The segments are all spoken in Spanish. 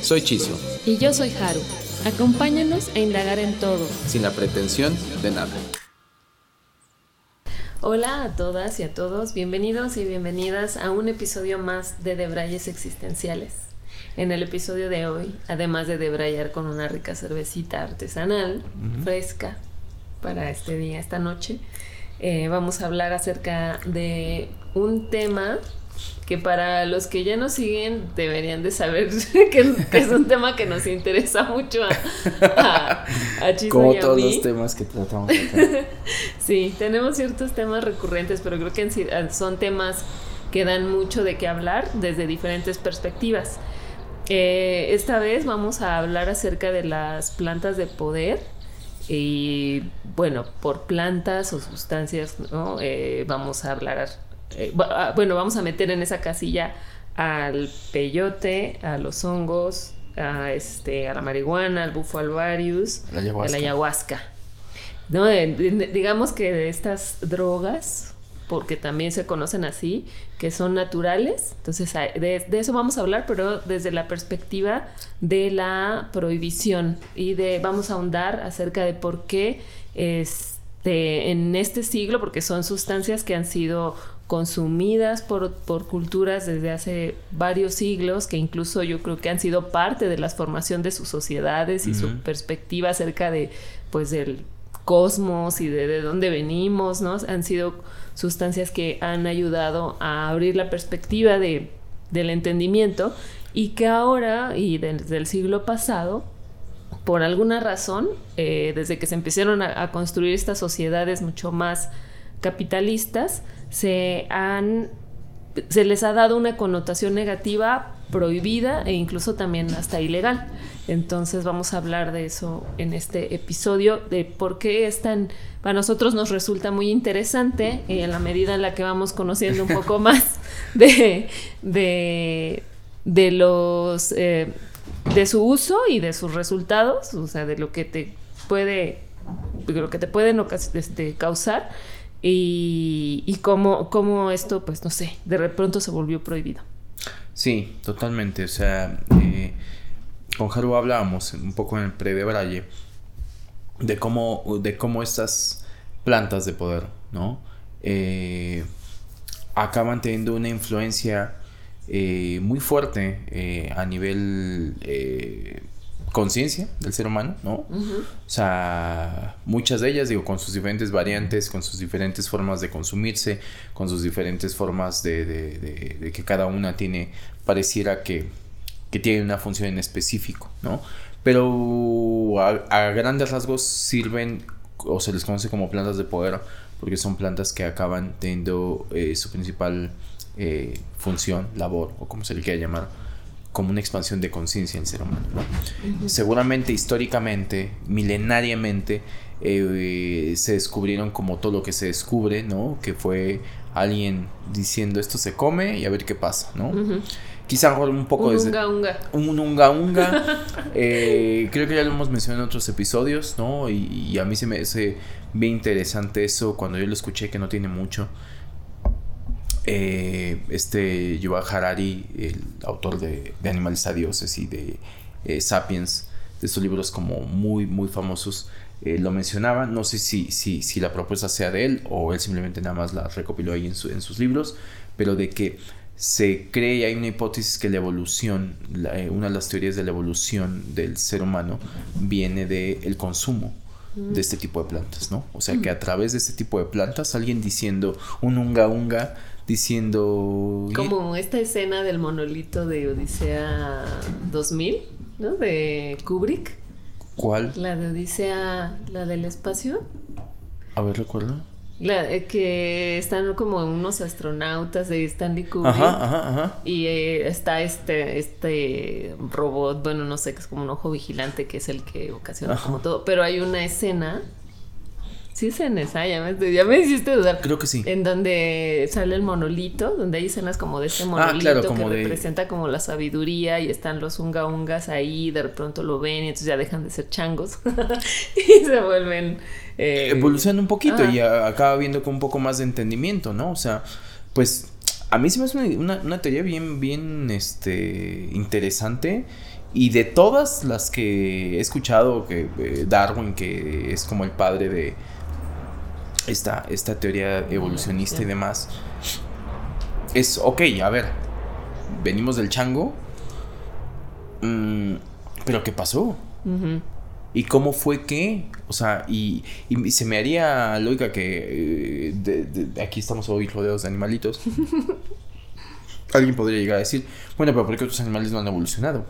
Soy Chiso. Y yo soy Haru. Acompáñanos a indagar en todo. Sin la pretensión de nada. Hola a todas y a todos, bienvenidos y bienvenidas a un episodio más de Debrayes Existenciales. En el episodio de hoy, además de debrayar con una rica cervecita artesanal, fresca, para este día, esta noche, eh, vamos a hablar acerca de un tema que para los que ya nos siguen deberían de saber que, es un tema que nos interesa mucho a, a, Como todos los temas que tratamos acá. sí, tenemos ciertos temas recurrentes, pero creo que son temas que dan mucho de qué hablar desde diferentes perspectivas. Eh, esta vez vamos a hablar acerca de las plantas de poder y bueno, por plantas o sustancias, ¿no? Eh, vamos a hablar eh, ah, bueno, vamos a meter en esa casilla al peyote, a los hongos, a, este, a la marihuana, al bufo alvarius, a la ayahuasca. ¿No? digamos que de estas drogas, porque también se conocen así, que son naturales. Entonces, de, de, eso vamos a hablar, pero desde la perspectiva de la prohibición y de vamos a ahondar acerca de por qué este, en este siglo, porque son sustancias que han sido consumidas por, por, culturas desde hace varios siglos, que incluso yo creo que han sido parte de la formación de sus sociedades y su perspectiva acerca de, pues, del cosmos y de, de dónde venimos, ¿no? Han sido sustancias que han ayudado a abrir la perspectiva de, del entendimiento y que ahora y desde el siglo pasado, por alguna razón, eh, desde que se empezaron a construir estas sociedades mucho más capitalistas, se han se les ha dado una connotación negativa prohibida e incluso también hasta ilegal. Entonces vamos a hablar de eso en este episodio, de por qué es tan, para nosotros nos resulta muy interesante y en la medida en la que vamos conociendo un poco más de, de, de los, eh, de su uso y de sus resultados, o sea, de lo que te puede, de lo que te pueden este, causar y, y cómo, esto, pues no sé, de pronto se volvió prohibido. Sí, totalmente. O sea, eh, con Haru hablábamos un poco en el pre de Braille de cómo, de cómo estas plantas de poder, ¿no? Eh, acaban teniendo una influencia eh, muy fuerte a nivel conciencia del ser humano, ¿no? O sea, muchas de ellas, digo, con sus diferentes variantes, con sus diferentes formas de consumirse, con sus diferentes formas de, de, que cada una tiene, pareciera que, que, tiene una función en específico, ¿no? Pero a, grandes rasgos sirven o se les conoce como plantas de poder porque son plantas que acaban teniendo eh, su principal eh, función, labor o como se le quiera llamar, como una expansión de conciencia en el ser humano. Seguramente históricamente, milenariamente, eh, se descubrieron como todo lo que se descubre, ¿no? Que fue alguien diciendo esto se come y a ver qué pasa, ¿no? Quizá un poco un Unga unga. Un unga unga. Eh, creo que ya lo hemos mencionado en otros episodios, ¿no? Y, y, a mí se me hace bien interesante eso cuando yo lo escuché, que no tiene mucho. Eh, este Yuval Harari, el autor de, Animales a Dioses y de eh, Sapiens, de estos libros como muy, muy famosos, eh, lo mencionaba. No sé si, si, si, la propuesta sea de él o él simplemente nada más la recopiló ahí en, sus libros, pero de que se cree y hay una hipótesis que la evolución, una de las teorías de la evolución del ser humano viene del el consumo de este tipo de plantas, ¿no? O sea que a través de este tipo de plantas, alguien diciendo un unga unga diciendo... Como esta escena del monolito de Odisea 2000, ¿no? De Kubrick. ¿Cuál? La de Odisea, la del espacio. A ver, recuerda. La, eh, que están como unos astronautas de Stanley Kubrick. Ajá, ajá, ajá. Y eh, está este, este robot, bueno, no sé, que es como un ojo vigilante, que es el que ocasiona como todo. Pero hay una escena. Sí, es en esa, ya me, ya me hiciste dudar. Creo que sí. En donde sale el monolito, donde hay escenas como de ese monolito Ah, claro, como que de- representa como la sabiduría y están los unga ungas ahí, de pronto lo ven y entonces ya dejan de ser changos y se vuelven... eh, Evoluciona un poquito y acaba viendo con un poco más de entendimiento, ¿no? O sea, pues a mí se me hace una, una- una teoría bien, bien, este, interesante. Y de todas las que he escuchado, que eh, Darwin, que es como el padre de esta, esta teoría evolucionista y demás, es, ok, a ver, venimos del chango, mm, pero ¿qué pasó? ¿Y cómo fue que? O sea, y, y se me haría lógica que eh, de- de- aquí estamos hoy rodeados de animalitos. Alguien podría llegar a decir, bueno, pero ¿por qué otros animales no han evolucionado?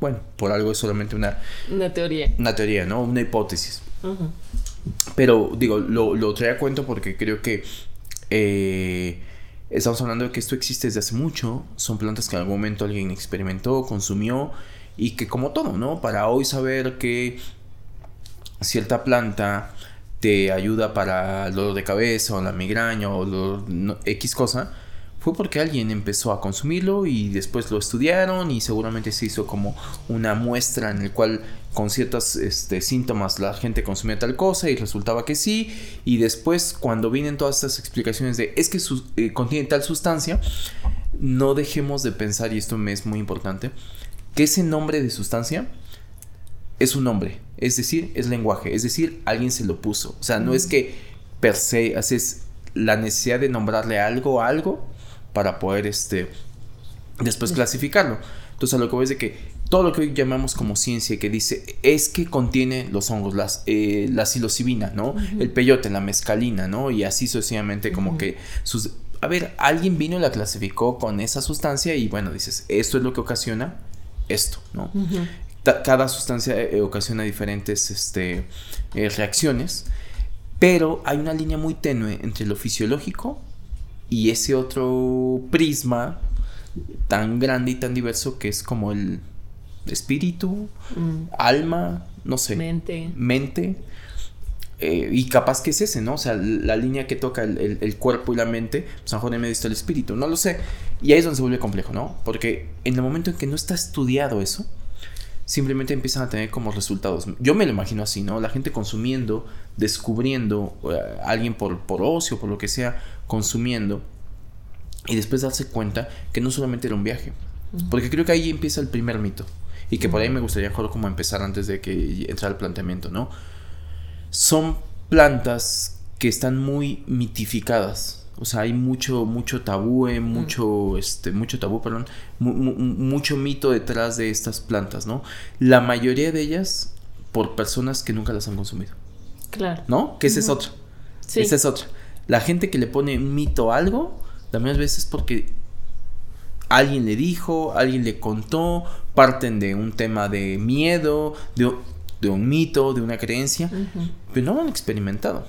Bueno, por algo es solamente una, Una teoría. una teoría, ¿no? Una hipótesis. Pero digo, lo, lo traía a cuento porque creo que eh, estamos hablando de que esto existe desde hace mucho. Son plantas que en algún momento alguien experimentó, consumió y que como todo, ¿no? Para hoy saber que cierta planta te ayuda para el dolor de cabeza o la migraña o no- X cosa, fue porque alguien empezó a consumirlo y después lo estudiaron y seguramente se hizo como una muestra en el cual con ciertos este, síntomas la gente consumía tal cosa y resultaba que sí y después cuando vienen todas estas explicaciones de es que su- eh, contiene tal sustancia, no dejemos de pensar, y esto me es muy importante, que ese nombre de sustancia es un nombre, es decir, es lenguaje, es decir, alguien se lo puso. O sea, no es que per se haces la necesidad de nombrarle algo a algo para poder este después clasificarlo. Entonces, a lo que voy es de que todo lo que hoy llamamos como ciencia que dice es que contiene los hongos, las, eh, la psilocibina, ¿no? El peyote, la mescalina, ¿no? Y así sucesivamente como que sus... A ver, alguien vino y la clasificó con esa sustancia y bueno, dices, esto es lo que ocasiona esto, ¿no? Cada sustancia eh, ocasiona diferentes este, eh, reacciones, pero hay una línea muy tenue entre lo fisiológico y ese otro prisma tan grande y tan diverso que es como el espíritu, Mm. alma, no sé, Mente. mente. eh, y capaz que es ese, ¿no? O sea, la línea que toca el, el- el cuerpo y la mente, a lo mejor en medio está el espíritu, no lo sé. Y ahí es donde se vuelve complejo, ¿no? Porque en el momento en que no está estudiado eso, simplemente empiezan a tener como resultados. Yo me lo imagino así, ¿no? La gente consumiendo, descubriendo, eh, alguien por, por ocio, por lo que sea, consumiendo, y después darse cuenta que no solamente era un viaje. Porque creo que ahí empieza el primer mito. Y que por ahí me gustaría mejor como empezar antes de que entrara el planteamiento, ¿no? Son plantas que están muy mitificadas. O sea, hay mucho, mucho tabú, eh, mucho, este, mucho tabú, perdón, mu- mu- mucho mito detrás de estas plantas, ¿no? La mayoría de ellas por personas que nunca las han consumido, Claro. ¿no? Que esa es otra. Sí. Esa es otra. La gente que le pone mito a algo, también a veces porque alguien le dijo, alguien le contó, parten de un tema de miedo, de, de un mito, de una creencia, Ujú. pero no lo han experimentado.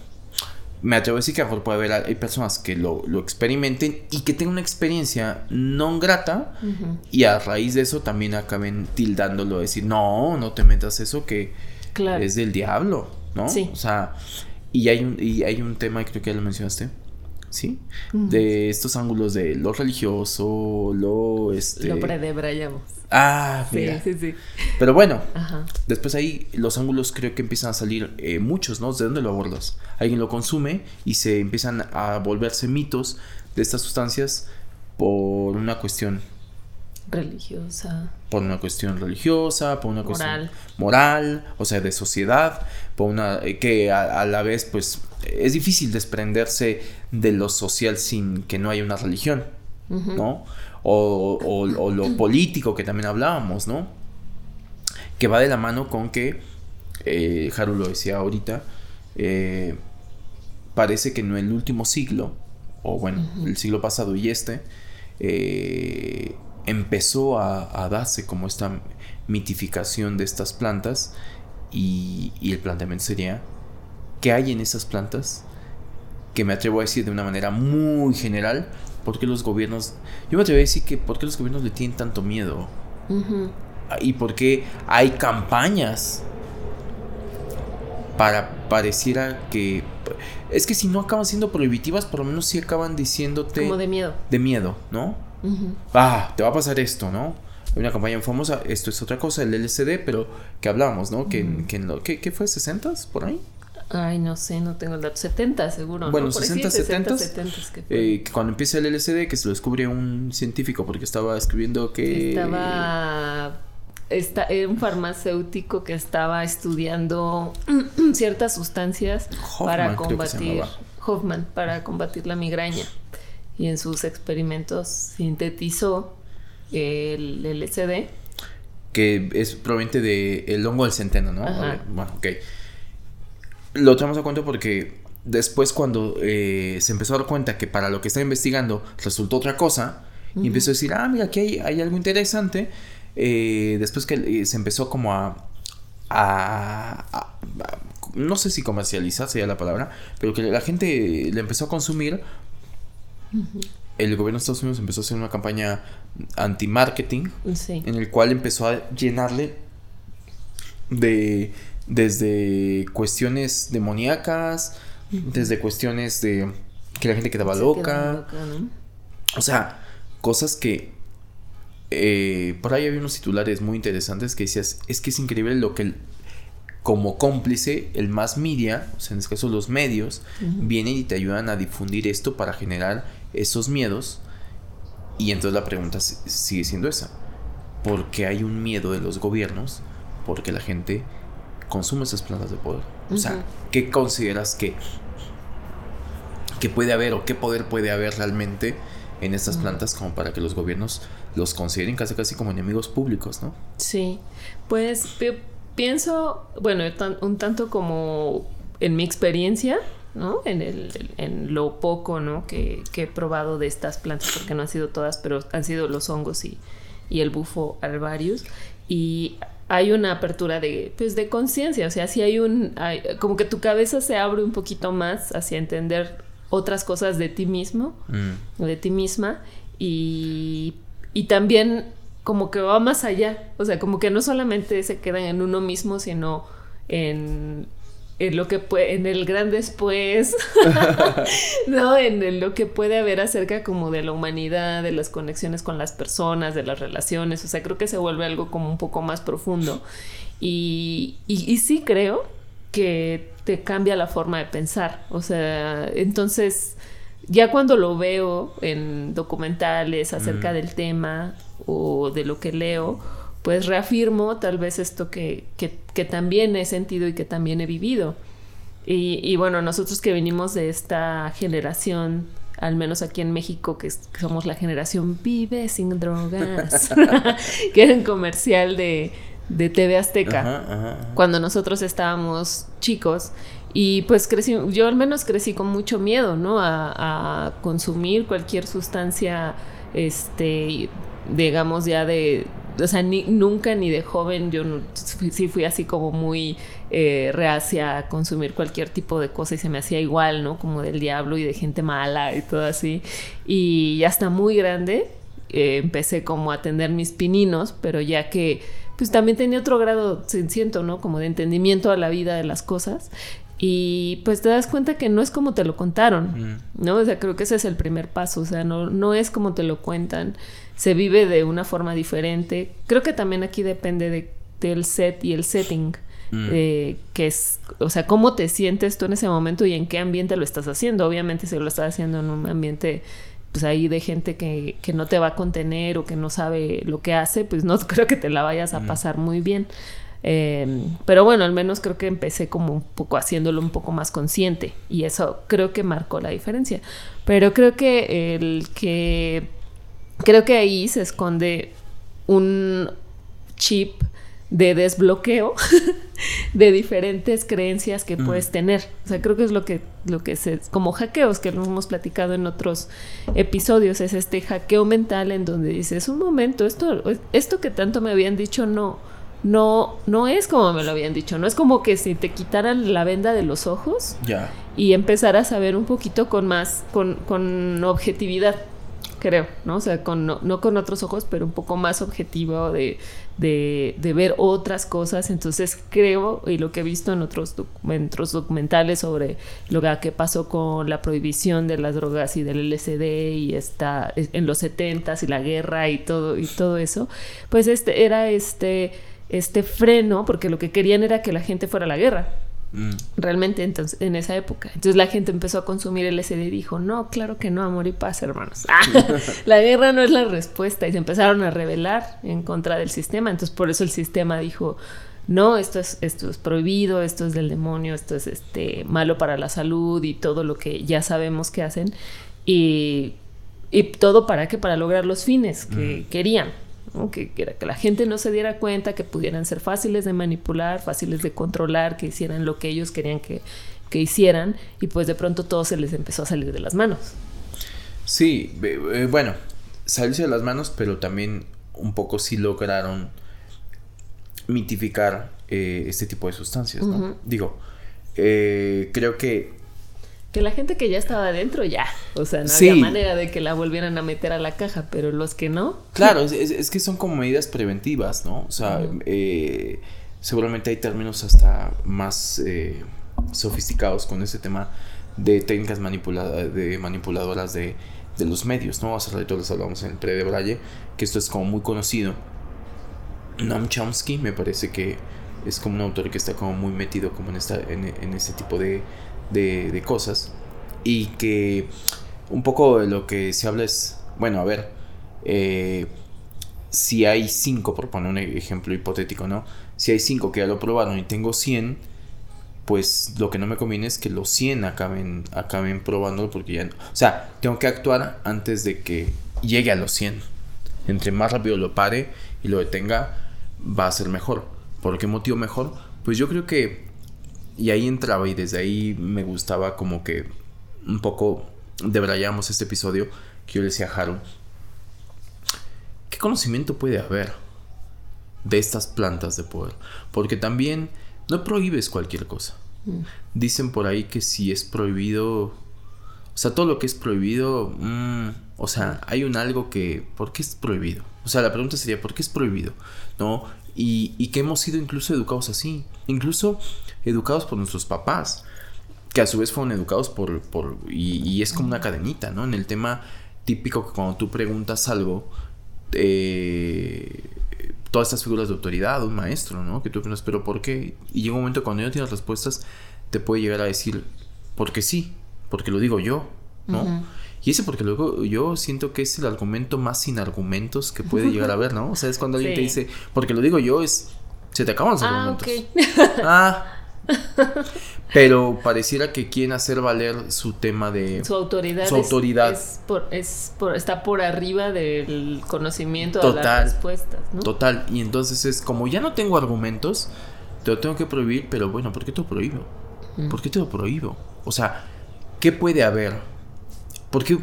Me atrevo a decir que a lo mejor puede haber hay personas que lo, lo experimenten y que tengan una experiencia no grata y a raíz de eso también acaben tildándolo, decir, no, no te metas eso que Claro. es del diablo, ¿no? Sí. O sea, y hay un, y hay un tema, creo que ya lo mencionaste, ¿sí? De estos ángulos de lo religioso, lo, este... Lo predebrayamos. Ah, Sí, mira. sí, sí. Pero bueno, Ajá. después ahí los ángulos creo que empiezan a salir eh, muchos, ¿no? ¿De dónde lo abordas? Alguien lo consume y se empiezan a volverse mitos de estas sustancias por una cuestión Religiosa. por una cuestión religiosa, por una cuestión Moral. moral, o sea, de sociedad, por una eh, que a, a la vez pues es difícil desprenderse de lo social sin que no haya una religión. ¿no? O, o- o lo político que también hablábamos, ¿no? Que va de la mano con que, eh, Haru lo decía ahorita, eh, parece que en el último siglo, o bueno, el siglo pasado y este, eh, empezó a, a darse como esta mitificación de estas plantas y, y el planteamiento sería, ¿qué hay en esas plantas que me atrevo a decir de una manera muy general, ¿por qué los gobiernos, yo me atrevo a decir que por qué los gobiernos le tienen tanto miedo? Y por qué hay campañas para pareciera que es que si no acaban siendo prohibitivas, por lo menos sí acaban diciéndote como de miedo. De miedo, ¿no? Ah, te va a pasar esto, ¿no? Hay una campaña famosa, esto es otra cosa, el LCD, pero que hablábamos, ¿no? Que, que, lo, ¿qué, ¿Qué fue? ¿60s por ahí? Ay, no sé, no tengo el dato. 70 seguro. Bueno, ¿no? 60, 70. 70 que, eh, cuando empieza el LCD, que se lo descubre un científico porque estaba escribiendo que. Estaba. Está, era un farmacéutico que estaba estudiando ciertas sustancias Hoffman, para combatir. Hoffman, para combatir la migraña. Y en sus experimentos sintetizó el LSD. que es proveniente del hongo del centeno, ¿no? Ajá. Bueno, ok. Lo traemos a cuenta porque después cuando eh, se empezó a dar cuenta que para lo que estaba investigando resultó otra cosa, y empezó a decir, ah, mira, aquí hay, hay algo interesante, eh, después que eh, se empezó como a, a- a- a- no sé si comercializar sería la palabra, pero que la gente le empezó a consumir, el gobierno de Estados Unidos empezó a hacer una campaña anti-marketing Sí. en el cual empezó a llenarle de desde cuestiones demoníacas, desde cuestiones de que la gente quedaba Se loca, quedaba loca, ¿no? o sea, cosas que eh, por ahí había unos titulares muy interesantes que decías, es que es increíble lo que el- como cómplice el más media, o sea, en este caso los medios, vienen y te ayudan a difundir esto para generar esos miedos. Y entonces la pregunta si- sigue siendo esa. ¿Por qué hay un miedo de los gobiernos? Porque la gente consume esas plantas de poder. O sea. ¿qué consideras que, que puede haber o qué poder puede haber realmente en estas plantas como para que los gobiernos los consideren casi casi como enemigos públicos, ¿no? Sí, pues pi- pienso, bueno, un tanto como en mi experiencia, ¿no? En, el, en lo poco, ¿no? Que, que he probado de estas plantas, porque no han sido todas, pero han sido los hongos y, y el bufo alvarius. Y hay una apertura de, pues, de conciencia, o sea, si hay un, hay- como que tu cabeza se abre un poquito más hacia entender otras cosas de ti mismo Mm. de ti misma y, y también como que va más allá, o sea, como que no solamente se quedan en uno mismo, sino en, en lo que puede, en el gran después, ¿no? En el- lo que puede haber acerca como de la humanidad, de las conexiones con las personas, de las relaciones, o sea, creo que se vuelve algo como un poco más profundo. Y, y, y sí creo que te cambia la forma de pensar, o sea, entonces ya cuando lo veo en documentales acerca Mm. del tema o de lo que leo, pues reafirmo tal vez esto que, que, que también he sentido y que también he vivido. Y, y bueno, nosotros que venimos de esta generación, al menos aquí en México, que, es- que somos la generación Vive sin drogas, que era un comercial de, de TV Azteca Ajá, ajá, ajá. cuando nosotros estábamos chicos y pues crecí, yo al menos crecí con mucho miedo, ¿no? A, a consumir cualquier sustancia, este, digamos ya de, o sea, nunca ni de joven yo sí fui así como muy eh, reacia a consumir cualquier tipo de cosa y se me hacía igual, ¿no? Como del diablo y de gente mala y todo así. Y hasta muy grande eh, empecé como a atender mis pininos, pero ya que pues también tenía otro grado, siento, ¿no? Como de entendimiento a la vida de las cosas. Y pues te das cuenta que no es como te lo contaron, Mm. ¿no? O sea, creo que ese es el primer paso, o sea, no, no es como te lo cuentan, se vive de una forma diferente. Creo que también aquí depende de, del set y el setting, Mm. eh, que es, o sea, cómo te sientes tú en ese momento y en qué ambiente lo estás haciendo. Obviamente si lo estás haciendo en un ambiente pues ahí de gente que, que no te va a contener o que no sabe lo que hace, pues no creo que te la vayas a pasar muy bien. Eh, pero bueno, al menos creo que empecé como un poco haciéndolo un poco más consciente y eso creo que marcó la diferencia. Pero creo que el que creo que ahí se esconde un chip de desbloqueo de diferentes creencias que Mm. puedes tener. O sea, creo que es lo que, lo que se, como hackeos que lo hemos platicado en otros episodios, es este hackeo mental en donde dices, un momento, esto, esto que tanto me habían dicho no, no, no es como me lo habían dicho, no es como que si te quitaran la venda de los ojos y empezaras a ver un poquito con más, con, con objetividad, creo, ¿no? O sea, con, no, no con otros ojos, pero un poco más objetivo de, de, de ver otras cosas. Entonces creo, y lo que he visto en otros, doc- en otros documentales sobre lo que pasó con la prohibición de las drogas y del LSD y esta, en los 70s y la guerra y todo, y todo eso, pues este era este, este freno, porque lo que querían era que la gente fuera a la guerra Mm. realmente entonces en esa época. Entonces la gente empezó a consumir LSD y dijo, no, claro que no, amor y paz, hermanos. la guerra no es la respuesta y se empezaron a rebelar en contra del sistema. Entonces por eso el sistema dijo, no, esto es, esto es prohibido, esto es del demonio, esto es este malo para la salud y todo lo que ya sabemos que hacen. Y, y todo para que para lograr los fines que querían. ¿No? Que, que era que la gente no se diera cuenta, que pudieran ser fáciles de manipular, fáciles de controlar, que hicieran lo que ellos querían que, que hicieran y pues de pronto todo se les empezó a salir de las manos. Sí, eh, bueno, salirse de las manos, pero también un poco sí lograron mitificar eh, este tipo de sustancias, ¿no? Digo, eh, creo que Que la gente que ya estaba adentro ya, o sea, no Sí. había manera de que la volvieran a meter a la caja, pero los que no, Claro, es, que son como medidas preventivas, ¿no? O sea, eh, seguramente hay términos hasta más eh, sofisticados con ese tema de técnicas manipula de manipuladoras de, de los medios, ¿no? Hace rato les hablamos en el pre de Braille, que esto es como muy conocido. Noam Chomsky me parece que es como un autor que está como muy metido como en, esta, en, en este tipo de, de, de cosas y que un poco de lo que se habla es, bueno, a ver, eh, si hay cinco, por poner un ejemplo hipotético, ¿no? Si hay cinco que ya lo probaron y tengo 100, pues lo que no me conviene es que los 100 acaben, acaben probándolo porque ya no. O sea, tengo que actuar antes de que llegue a los 100. Entre más rápido lo pare y lo detenga, va a ser mejor. ¿Por qué motivo mejor? Pues yo creo que. Y ahí entraba y desde ahí me gustaba como que un poco debrayamos este episodio que yo le decía a Haru. ¿Qué conocimiento puede haber de estas plantas de poder? Porque también no prohíbes cualquier cosa. Dicen por ahí que si es prohibido, o sea, todo lo que es prohibido, mm, o sea, hay un algo que, ¿por qué es prohibido? O sea, la pregunta sería, ¿por qué es prohibido? ¿No? Y, y que hemos sido incluso educados así, incluso educados por nuestros papás, que a su vez fueron educados por, por y, y es como una cadenita, ¿no? En el tema típico que cuando tú preguntas algo, eh, todas estas figuras de autoridad, un maestro, ¿no? Que tú piensas, pero ¿por qué? Y llega un momento cuando ya no tienes respuestas, te puede llegar a decir, porque sí, porque lo digo yo, ¿no? Y ese porque luego yo siento que es el argumento más sin argumentos que puede llegar a haber, ¿no? O sea, es cuando alguien te dice, porque lo digo yo, es, se te acaban los Ah, argumentos. ok. Ah. Pero pareciera que quieren hacer valer su tema de... Su autoridad, Su autoridad. Es, por, es por- está por arriba del conocimiento de Total. las respuestas, ¿no? Total. Y entonces es como ya no tengo argumentos, te lo tengo que prohibir, pero bueno, ¿por qué te lo prohíbo? Mm. ¿Por qué te lo prohíbo? O sea, ¿qué puede haber? Porque,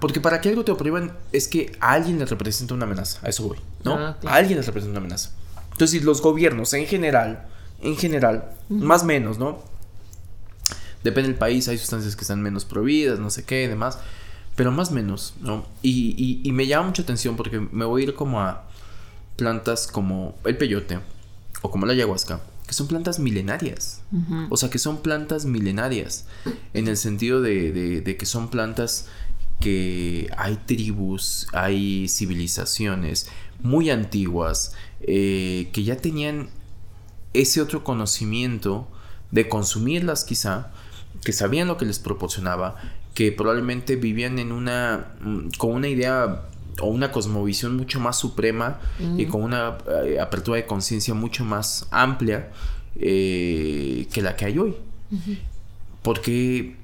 porque para que algo te lo prohíban es que a alguien le representa una amenaza. A eso voy, ¿no? Ah, claro. A alguien les representa una amenaza. Entonces, si los gobiernos en general, en general, más o menos, ¿no? Depende del país, hay sustancias que están menos prohibidas, no sé qué, demás. Pero más o menos, ¿no? Y, y- y me llama mucha atención porque me voy a ir como a plantas como el peyote o como la ayahuasca, que son plantas milenarias. O sea, que son plantas milenarias. En el sentido de, de- de que son plantas que hay tribus, hay civilizaciones muy antiguas eh, que ya tenían ese otro conocimiento de consumirlas quizá, que sabían lo que les proporcionaba, que probablemente vivían en una, mm, con una idea o una cosmovisión mucho más suprema y con una eh, apertura de conciencia mucho más amplia eh, que la que hay hoy. Porque...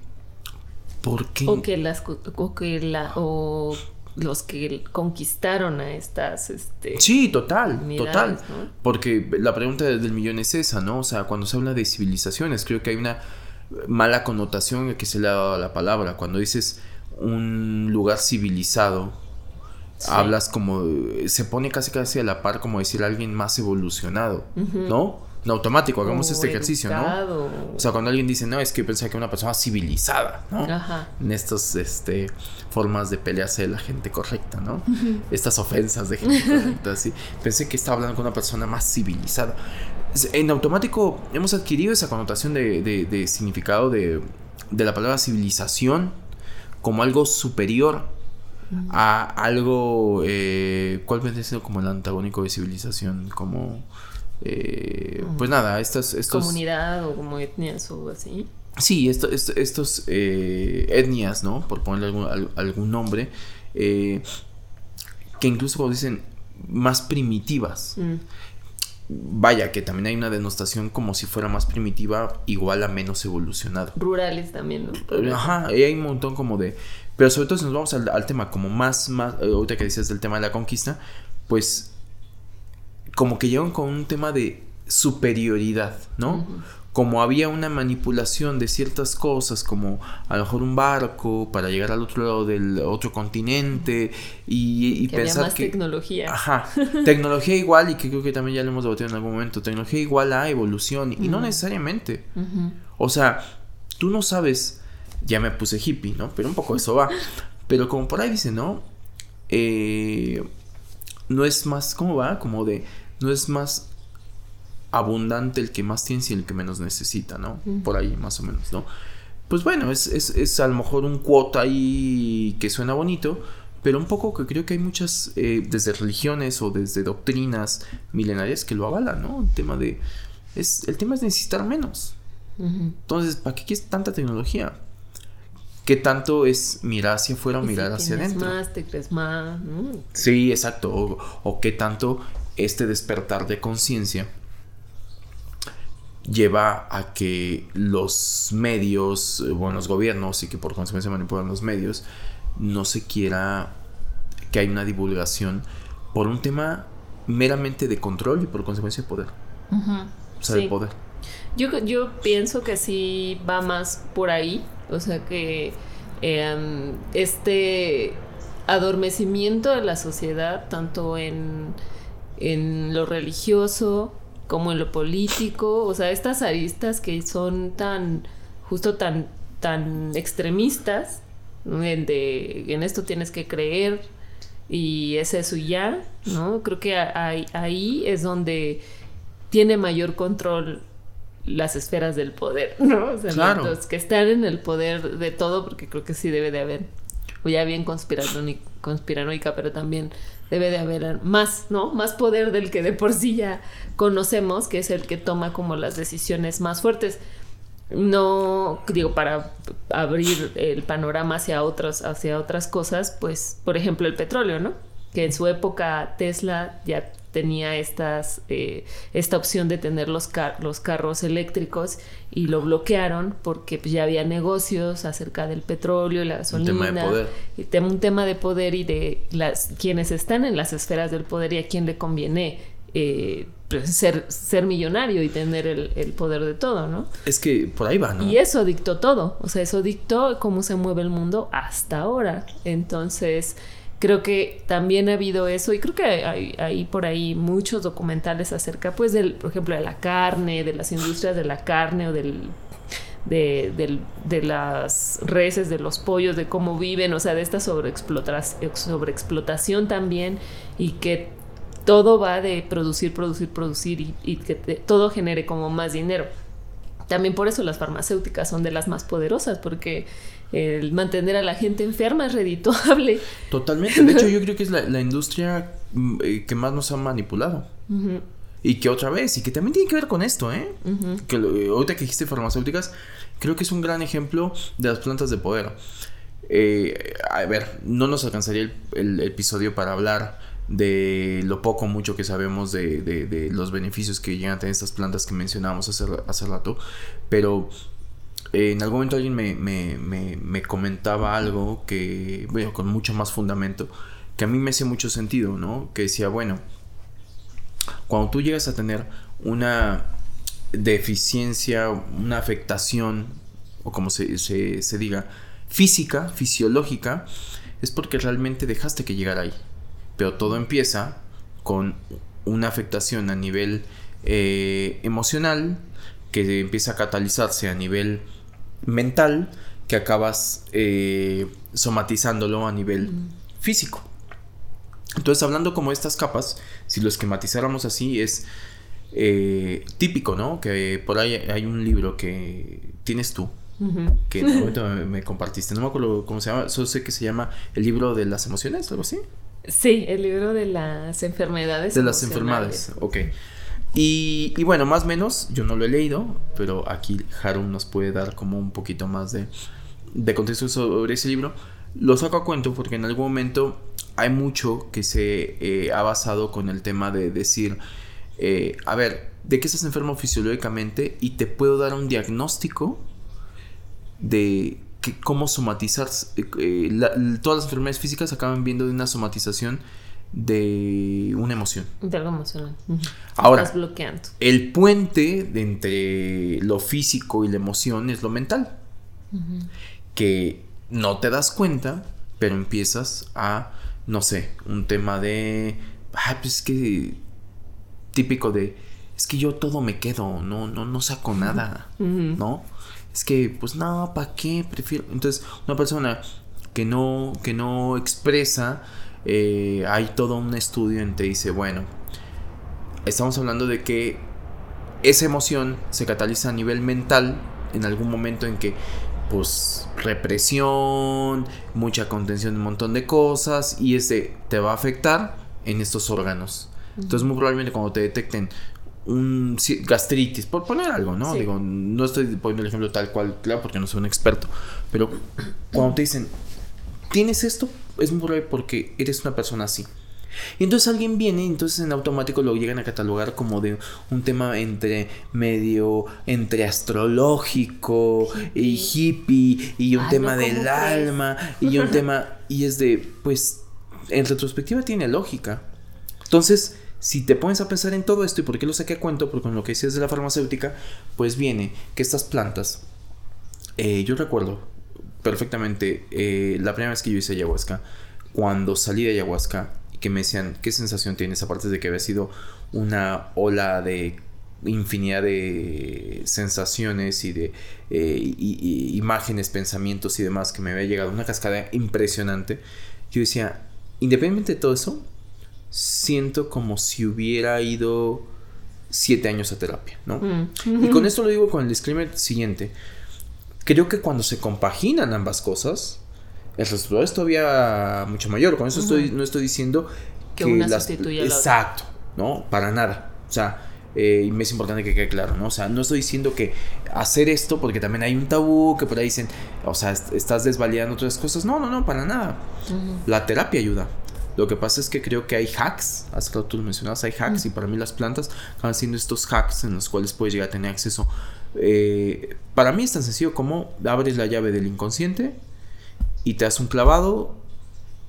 Porque... O que las co- o que la o los que conquistaron a estas este Sí, total, total. ¿no? Porque la pregunta del millón es esa, ¿no? O sea, cuando se habla de civilizaciones, creo que hay una mala connotación que se le ha dado a la palabra. Cuando dices un lugar civilizado, hablas como, se pone casi casi a la par como decir alguien más evolucionado, ¿no? En automático, hagamos este ejercicio, ¿no? O sea, cuando alguien dice, no, es que pensé que una persona civilizada, ¿no? Ajá. En estas este, formas de pelearse de la gente correcta, ¿no? Estas ofensas de gente correcta, así. Pensé que estaba hablando con una persona más civilizada. En automático hemos adquirido esa connotación de, de, significado de, de la palabra civilización como algo superior a algo, eh, ¿cuál vendría siendo como el antagónico de civilización? Como eh, pues nada, estas... Estos, Comunidad o como etnias o así. Sí, esto, estos eh, etnias, ¿no? Por ponerle algún, algún nombre, eh, que incluso cuando dicen más primitivas. Mm. Vaya, que también hay una denostación como si fuera más primitiva, igual a menos evolucionada. Rurales también, ¿no? Ajá, y hay un montón como de... Pero sobre todo si nos vamos al, al tema como más, más, ahorita que decías del tema de la conquista, pues como que llegan con un tema de superioridad, ¿no? Como había una manipulación de ciertas cosas, como a lo mejor un barco para llegar al otro lado del otro continente y, que pensar había más tecnología. Ajá, tecnología igual y que creo que también ya lo hemos debatido en algún momento, tecnología igual a evolución y no necesariamente. O sea, tú no sabes, ya me puse hippie, ¿no? Pero un poco eso va. Pero como por ahí dice, ¿no? Eh, no es más, ¿cómo va? Como de no es más abundante el que más tiene y el que menos necesita, ¿no? Por ahí más o menos, ¿no? Pues bueno, es, es, a lo mejor un cuota ahí que suena bonito, pero un poco que creo que hay muchas, eh, desde religiones o desde doctrinas milenarias que lo avalan, ¿no? El tema de, es, el tema es necesitar menos. Entonces, ¿para qué quieres tanta tecnología? ¿Qué tanto es mirar hacia afuera o mirar hacia adentro? más, te crees más. Sí, exacto. O, o, qué tanto este despertar de conciencia lleva a que los medios, eh, bueno, los gobiernos y que por consecuencia manipulan los medios, no se quiera que hay una divulgación por un tema meramente de control y por consecuencia de poder. O sea, de poder. Yo, yo pienso que sí va más por ahí, o sea que em, este adormecimiento de la sociedad, tanto en en lo religioso como en lo político, o sea, estas aristas que son tan, justo tan, tan extremistas, en, de, en esto tienes que creer y es eso ya, ¿no? Creo que ahí, ahí es donde tiene mayor control las esferas del poder, ¿no? O sea, los que están en el poder de todo, porque creo que sí debe de haber, o ya bien conspiranoica, pero también debe de haber más, ¿no? Más poder del que de por sí ya conocemos, que es el que toma como las decisiones más fuertes. No, digo, para abrir el panorama hacia otras, hacia otras cosas, pues, por ejemplo, el petróleo, ¿no? Que en su época Tesla ya tenía estas, eh, esta opción de tener los, los carros eléctricos y lo bloquearon porque pues, ya había negocios acerca del petróleo y la gasolina. Un tema de poder. Y un tema de poder y de las, quienes están en las esferas del poder y a quién le conviene eh, pues, ser, ser millonario y tener el, el, poder de todo, ¿no? Es que por ahí va, ¿no? Y eso dictó todo, o sea, eso dictó cómo se mueve el mundo hasta ahora. Entonces, creo que también ha habido eso y creo que hay, por ahí muchos documentales acerca pues del por ejemplo de la carne de las industrias de la carne o del de, de, las reses, de los pollos, de cómo viven, o sea, de esta sobreexplotación, también y que todo va de producir, producir, producir y que todo genere como más dinero. También por eso las farmacéuticas son de las más poderosas, porque el mantener a la gente enferma es redituable. Totalmente. De hecho, yo creo que es la, industria mm, eh, que más nos ha manipulado. Y que otra vez, y que también tiene que ver con esto, ¿eh? Que ahorita que dijiste farmacéuticas, creo que es un gran ejemplo de las plantas de poder. Eh, a ver, no nos alcanzaría el, episodio para hablar de lo poco mucho que sabemos de, de, los beneficios que llegan a tener estas plantas que mencionábamos hace, hace rato, pero en algún momento alguien me, comentaba algo que, bueno, con mucho más fundamento, que a mí me hace mucho sentido, ¿no? Que decía, bueno, cuando tú llegas a tener una deficiencia, una afectación, o como se, se, diga, física, fisiológica, es porque realmente dejaste que llegara ahí. pero todo empieza con una afectación a nivel eh, emocional que empieza a catalizarse a nivel mental que acabas eh, somatizándolo a nivel físico. Entonces, hablando como estas capas, si lo esquematizáramos así, es eh, típico, ¿no? Que por ahí hay un libro que tienes tú, que en momento me, compartiste. No me acuerdo cómo se llama, solo sé que se llama El libro de las emociones, algo así. Sí, el libro de las enfermedades. De las enfermedades, ok. Y, y, bueno, más o menos, yo no lo he leído, pero aquí Harum nos puede dar como un poquito más de, de contexto sobre ese libro. Lo saco a cuento porque en algún momento hay mucho que se eh, ha basado con el tema de decir, eh, a ver, ¿de qué estás enfermo fisiológicamente? Y te puedo dar un diagnóstico de que, cómo somatizar. Eh, todas las enfermedades físicas acaban viendo de una somatización de una emoción. De algo emocional. Ahora, Estás bloqueando. el puente de entre lo físico y la emoción es lo mental. Que no te das cuenta, pero empiezas a, no sé, un tema de, ay, pues es que típico de, es que yo todo me quedo, no, no, no saco nada, ¿no? Es que, pues no, ¿para qué? Prefiero. Entonces, una persona que no, que no expresa, eh, hay todo un estudio en te dice, bueno, estamos hablando de que esa emoción se cataliza a nivel mental en algún momento en que pues represión, mucha contención de un montón de cosas y este te va a afectar en estos órganos. Entonces muy probablemente cuando te detecten un gastritis, por poner algo, ¿no? Digo, no estoy poniendo el ejemplo tal cual, claro, porque no soy un experto, pero cuando te dicen, ¿tienes esto? Es muy probable porque eres una persona así. Y entonces alguien viene y entonces en automático lo llegan a catalogar como de un tema entre medio, entre astrológico y hippie y un tema del alma y un tema, y es de, pues, en retrospectiva tiene lógica. Entonces, si te pones a pensar en todo esto y por qué lo saqué a cuento, porque con lo que decías de la farmacéutica, pues viene que estas plantas, eh, yo recuerdo perfectamente eh, la primera vez que yo hice ayahuasca, cuando salí de ayahuasca, que me decían, ¿qué sensación tienes? Aparte de que había sido una ola de infinidad de sensaciones y de eh, imágenes, pensamientos y demás que me había llegado, una cascada impresionante. Yo decía, independientemente de todo eso, siento como si hubiera ido siete años a terapia, ¿no? Mm. Y con esto lo digo con el disclaimer siguiente. Creo que cuando se compaginan ambas cosas, el resultado es todavía mucho mayor. Con eso estoy, no estoy diciendo que, una las, Exacto, ¿no? Para nada. O sea, eh, y me es importante que quede claro, ¿no? O sea, no estoy diciendo que hacer esto, porque también hay un tabú que por ahí dicen, o sea, estás desvalidando otras cosas. No, no, no, para nada. La terapia ayuda. Lo que pasa es que creo que hay hacks, hasta tú lo mencionabas, hay hacks, y para mí las plantas van siendo estos hacks en los cuales puedes llegar a tener acceso. Eh, para mí es tan sencillo como abres la llave del inconsciente y te das un clavado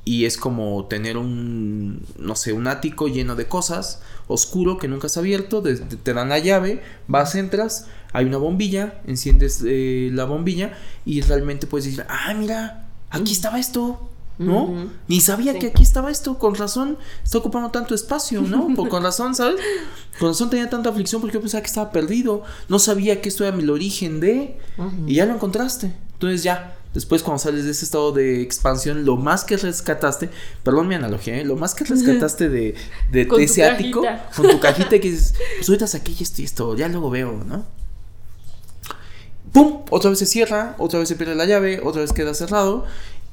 y es como tener un, no sé, un ático lleno de cosas, oscuro que nunca has abierto, te dan la llave, vas, entras, hay una bombilla, enciendes eh, la bombilla y realmente puedes decir, ah, mira, aquí estaba esto. ¿No? Ni sabía que aquí estaba esto, con razón está ocupando tanto espacio, ¿no? Por, con razón, ¿sabes? Con razón tenía tanta aflicción porque yo pensaba que estaba perdido, no sabía que esto era el origen de, y ya lo encontraste. Entonces ya, Después, cuando sales de ese estado de expansión, lo más que rescataste, perdón mi analogía, ¿eh? lo más que rescataste de, de, ese ático, con tu cajita que dices, pues ahorita saqué esto y esto, ya luego veo, ¿no? ¡Pum! Otra vez se cierra, otra vez se pierde la llave, otra vez queda cerrado.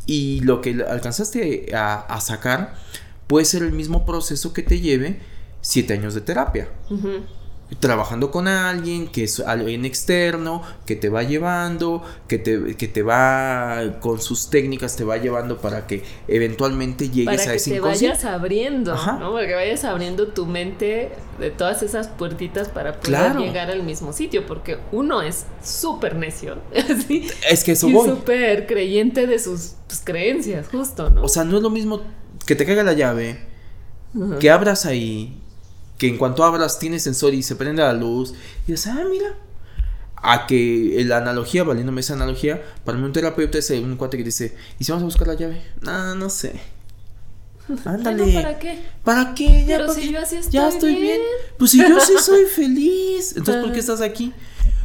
Y lo que alcanzaste a, sacar puede ser el mismo proceso que te lleve siete años de terapia trabajando con alguien que es alguien externo, que te va llevando, que te, que te va con sus técnicas, te va llevando para que eventualmente llegues a ese que te vayas abriendo, ¿no? Para que vayas abriendo tu mente de todas esas puertitas para poder llegar al mismo sitio, porque uno es súper necio, Es que eso y súper creyente de sus, creencias, justo, ¿no? O sea, no es lo mismo que te caiga la llave, que abras ahí que en cuanto abras tiene sensor y se prende la luz y dices, ah, mira. A que la analogía, valiéndome esa analogía, para mí un terapeuta es un cuate que dice, ¿y si vamos a buscar la llave? No, no sé. Ándale. ¿Para qué? ¿Para qué? Pero ¿para si yo así Ya estoy bien. bien. Pues si yo sí soy feliz. Entonces, ¿por qué estás aquí?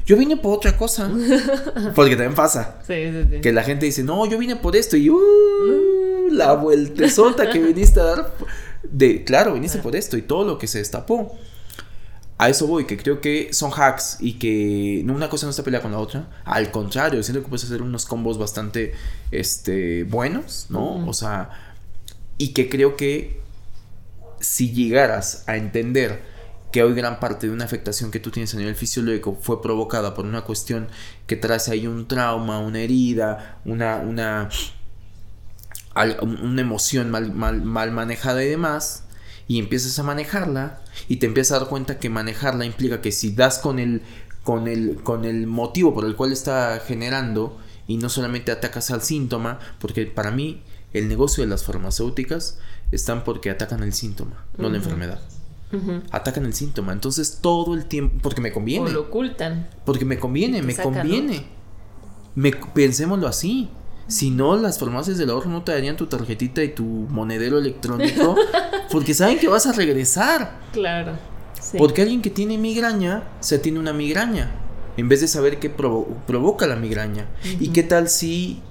Yo vine por otra cosa. Porque también pasa. Sí, sí, sí. Que la gente dice, no, yo vine por esto. Y uh, la vueltezota que viniste a dar. De, claro, viniste por esto y todo lo que se destapó. A eso voy, que creo que son hacks y que una cosa no está peleada con la otra. Al contrario, siento que puedes hacer unos combos bastante este, buenos, ¿no? O sea, y que creo que si llegaras a entender que hoy gran parte de una afectación que tú tienes a nivel fisiológico fue provocada por una cuestión que trae ahí un trauma, una herida, una, una, una emoción mal, mal, mal manejada y demás, y empiezas a manejarla y te empiezas a dar cuenta que manejarla implica que si das con el, con el, con el motivo por el cual está generando y no solamente atacas al síntoma, porque para mí el negocio de las farmacéuticas están porque atacan el síntoma, no la enfermedad. Atacan el síntoma. Entonces todo el tiempo, porque me O conviene. lo ocultan. Porque me conviene, me sacan, conviene. Me, pensémoslo así. Si no, las farmacias del ahorro no te darían tu tarjetita y tu monedero electrónico. porque saben que vas a regresar. Claro. Sí. Porque alguien que tiene migraña, se tiene una migraña. En vez de saber qué provo- provoca la migraña. ¿Y qué tal si,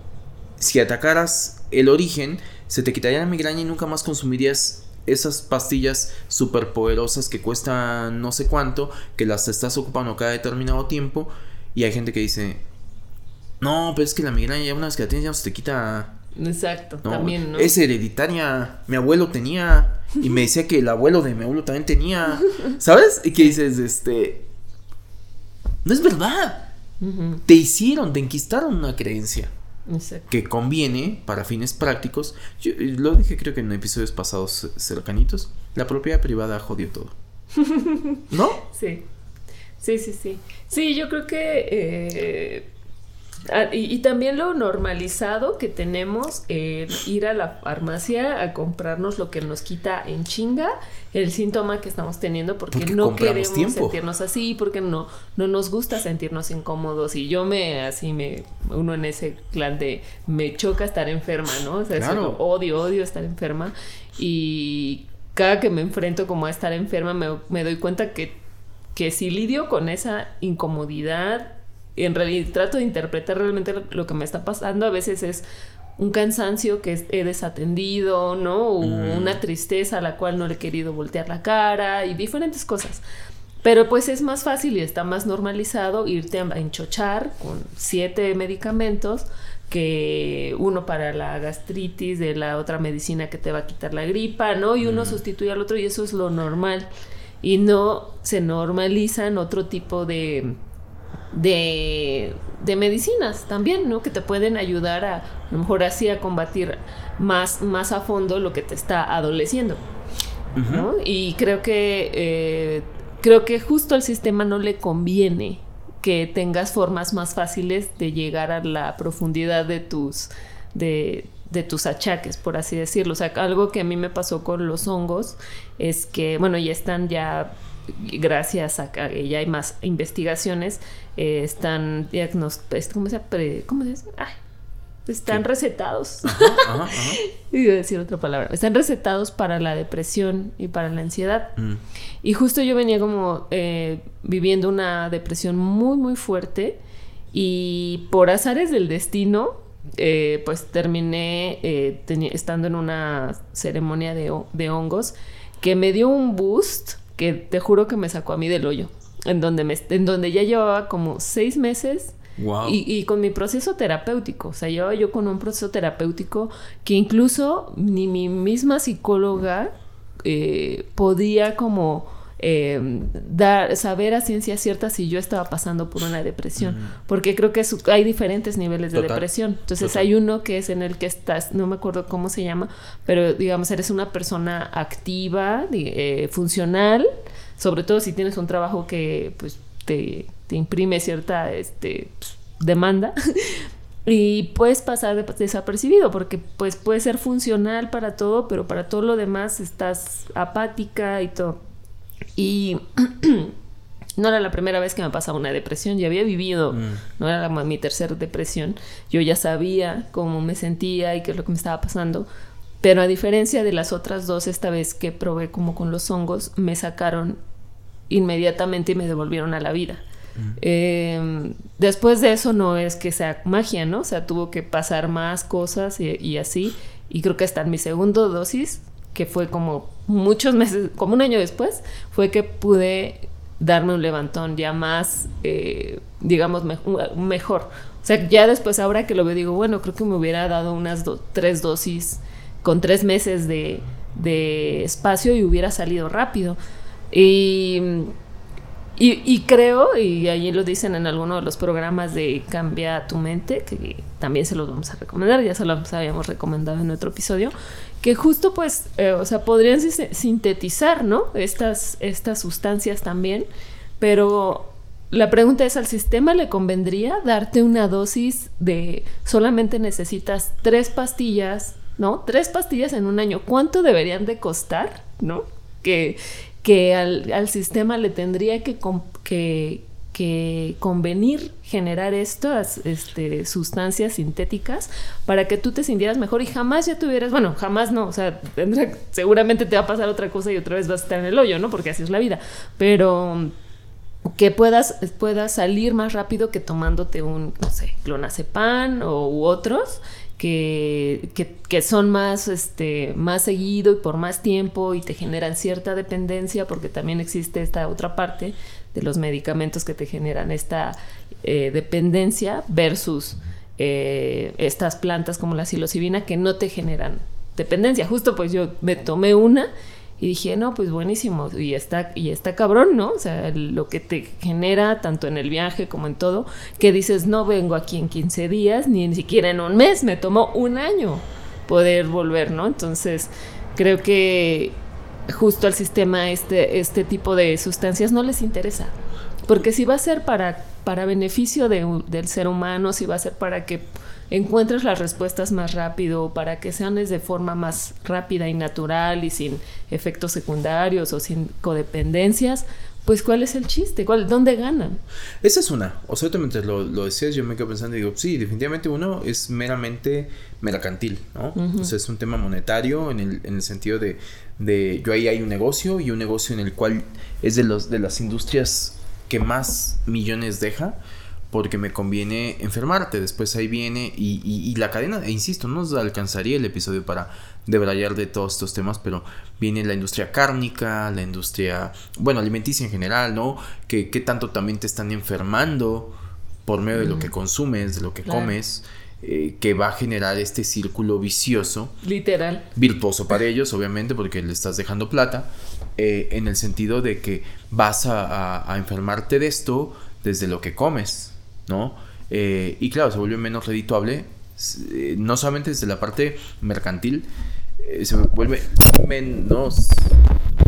si atacaras el origen, se te quitaría la migraña y nunca más consumirías esas pastillas súper poderosas que cuestan no sé cuánto, que las estás ocupando cada determinado tiempo? Y hay gente que dice, no, pero es que la migraña ya una vez que la tienes ya no se te quita. Exacto. No, También, ¿no? Es hereditaria. Mi abuelo tenía. Y me decía que el abuelo de mi abuelo también tenía. ¿Sabes? Y que dices, este. No es verdad. Te hicieron, te enquistaron una creencia Exacto. que conviene para fines prácticos. Yo lo dije creo que en episodios pasados cercanitos. La propiedad privada jodió todo. ¿No? Sí. Sí, sí, sí. Sí, yo creo que. eh, ah, y, y también lo normalizado que tenemos en ir a la farmacia a comprarnos lo que nos quita en chinga el síntoma que estamos teniendo porque, Porque no queremos tiempo. sentirnos así, porque no, no nos gusta sentirnos incómodos. Y yo me, así me, uno en ese clan de me choca estar enferma, ¿no? O sea, eso Claro. lo odio, odio estar enferma. Y cada que me enfrento como a estar enferma me, me doy cuenta que, que si lidio con esa incomodidad, en realidad trato de interpretar realmente lo, que me está pasando, a veces es un cansancio que he desatendido, ¿no? O Mm. una tristeza a la cual no le he querido voltear la cara y diferentes cosas. Pero pues es más fácil y está más normalizado irte a enchochar con siete medicamentos que uno para la gastritis, de la otra medicina que te va a quitar la gripa, ¿no? Y uno Mm. sustituye al otro y eso es lo normal. Y no se normalizan otro tipo de, de, de medicinas también, ¿no? Que te pueden ayudar a, a lo mejor así a combatir más, más a fondo lo que te está adoleciendo. Y creo que eh, creo que justo al sistema no le conviene que tengas formas más fáciles de llegar a la profundidad de tus de, de tus achaques, por así decirlo. O sea, algo que a mí me pasó con los hongos es que, bueno, ya están ya, gracias a que ya hay más investigaciones, eh, están diagnosticados, ¿cómo se, pre- ¿cómo se dice? Ay, están ¿Qué? recetados. Ajá, ajá, ajá. Iba a decir otra palabra. Están recetados para la depresión y para la ansiedad. Mm. Y justo yo venía como eh, viviendo una depresión muy, muy fuerte. Y por azares del destino, eh, pues terminé eh, estando en una ceremonia de, de hongos que me dio un boost que te juro que me sacó a mí del hoyo. En donde, me, en donde ya llevaba como seis meses Wow. y, y con mi proceso terapéutico, o sea, llevaba yo con un proceso terapéutico que incluso ni mi misma psicóloga eh, podía como eh, dar, saber a ciencia cierta si yo estaba pasando por una depresión, porque creo que su- hay diferentes niveles de Total, depresión. Entonces total. hay uno que es en el que estás, no me acuerdo cómo se llama, pero digamos, eres una persona activa, eh, funcional, sobre todo si tienes un trabajo que pues te, te imprime cierta este, pues, demanda. Y puedes pasar de- desapercibido porque pues puede ser funcional para todo, pero para todo lo demás estás apática y todo. Y no era la primera vez que me pasaba una depresión, ya había vivido, Mm. no era la- mi tercera depresión, yo ya sabía cómo me sentía y qué es lo que me estaba pasando, pero a diferencia de las otras dos, esta vez que probé como con los hongos, me sacaron inmediatamente y me devolvieron a la vida. Eh, después de eso no es que sea magia, ¿no? O sea, tuvo que pasar más cosas y, así. Y creo que hasta en mi segundo dosis, que fue como muchos meses, como un año después, fue que pude darme un levantón ya más, eh, digamos, mejor. O sea, ya después ahora que lo veo digo, bueno, creo que me hubiera dado unas tres dosis con tres meses de, espacio y hubiera salido rápido. Y y, creo, y allí lo dicen en alguno de los programas de Cambia tu mente, que también se los vamos a recomendar, ya se los habíamos recomendado en otro episodio, que justo pues, eh, o sea, podrían sintetizar, ¿no? Estas, estas sustancias también, pero la pregunta es, ¿al sistema le convendría darte una dosis de solamente necesitas tres pastillas, ¿no? Tres pastillas en un año, ¿cuánto deberían de costar, ¿no? Que, que al, sistema le tendría que, convenir generar estas este, sustancias sintéticas para que tú te sintieras mejor y jamás ya tuvieras, bueno, jamás no, o sea, seguramente te va a pasar otra cosa y otra vez vas a estar en el hoyo, ¿no? Porque así es la vida, pero que puedas, salir más rápido que tomándote un, no sé, clonazepam o, u otros que, que, son más, este, más seguido y por más tiempo y te generan cierta dependencia porque también existe esta otra parte de los medicamentos que te generan esta eh, dependencia versus eh, estas plantas como la psilocibina que no te generan dependencia. Justo pues yo me tomé una y dije, no, pues buenísimo, y está, y está cabrón, ¿no? O sea, lo que te genera, tanto en el viaje como en todo, que dices, no vengo aquí en 15 días, ni, ni siquiera en un mes, me tomó un año poder volver, ¿no? Entonces, creo que justo al sistema este, este tipo de sustancias no les interesa. Porque si va a ser para, para beneficio del ser humano, si va a ser para que encuentres las respuestas más rápido, para que sean de forma más rápida y natural y sin efectos secundarios o sin codependencias, pues ¿cuál es el chiste? ¿Cuál, ¿Dónde ganan? Esa es una. O sea, mientras lo, lo, decías, yo me quedo pensando y digo, sí, definitivamente uno es meramente mercantil, ¿no? O sea, es un tema monetario en el, en el sentido de, de, yo ahí hay un negocio y un negocio en el cual es de, los, de las industrias que más millones deja porque me conviene enfermarte. Después ahí viene y, la cadena, e insisto, no nos alcanzaría el episodio para debrayar de todos estos temas, pero viene la industria cárnica, la industria, bueno, alimenticia en general, ¿no? Que, tanto también te están enfermando por medio de lo que consumes, de lo que comes. Eh, que va a generar este círculo vicioso. Literal. Virtuoso para ellos, obviamente, porque le estás dejando plata. Eh, en el sentido de que vas a enfermarte de esto desde lo que comes. ¿no? Eh, y claro, se vuelve menos redituable, no solamente desde la parte mercantil, eh, se vuelve menos...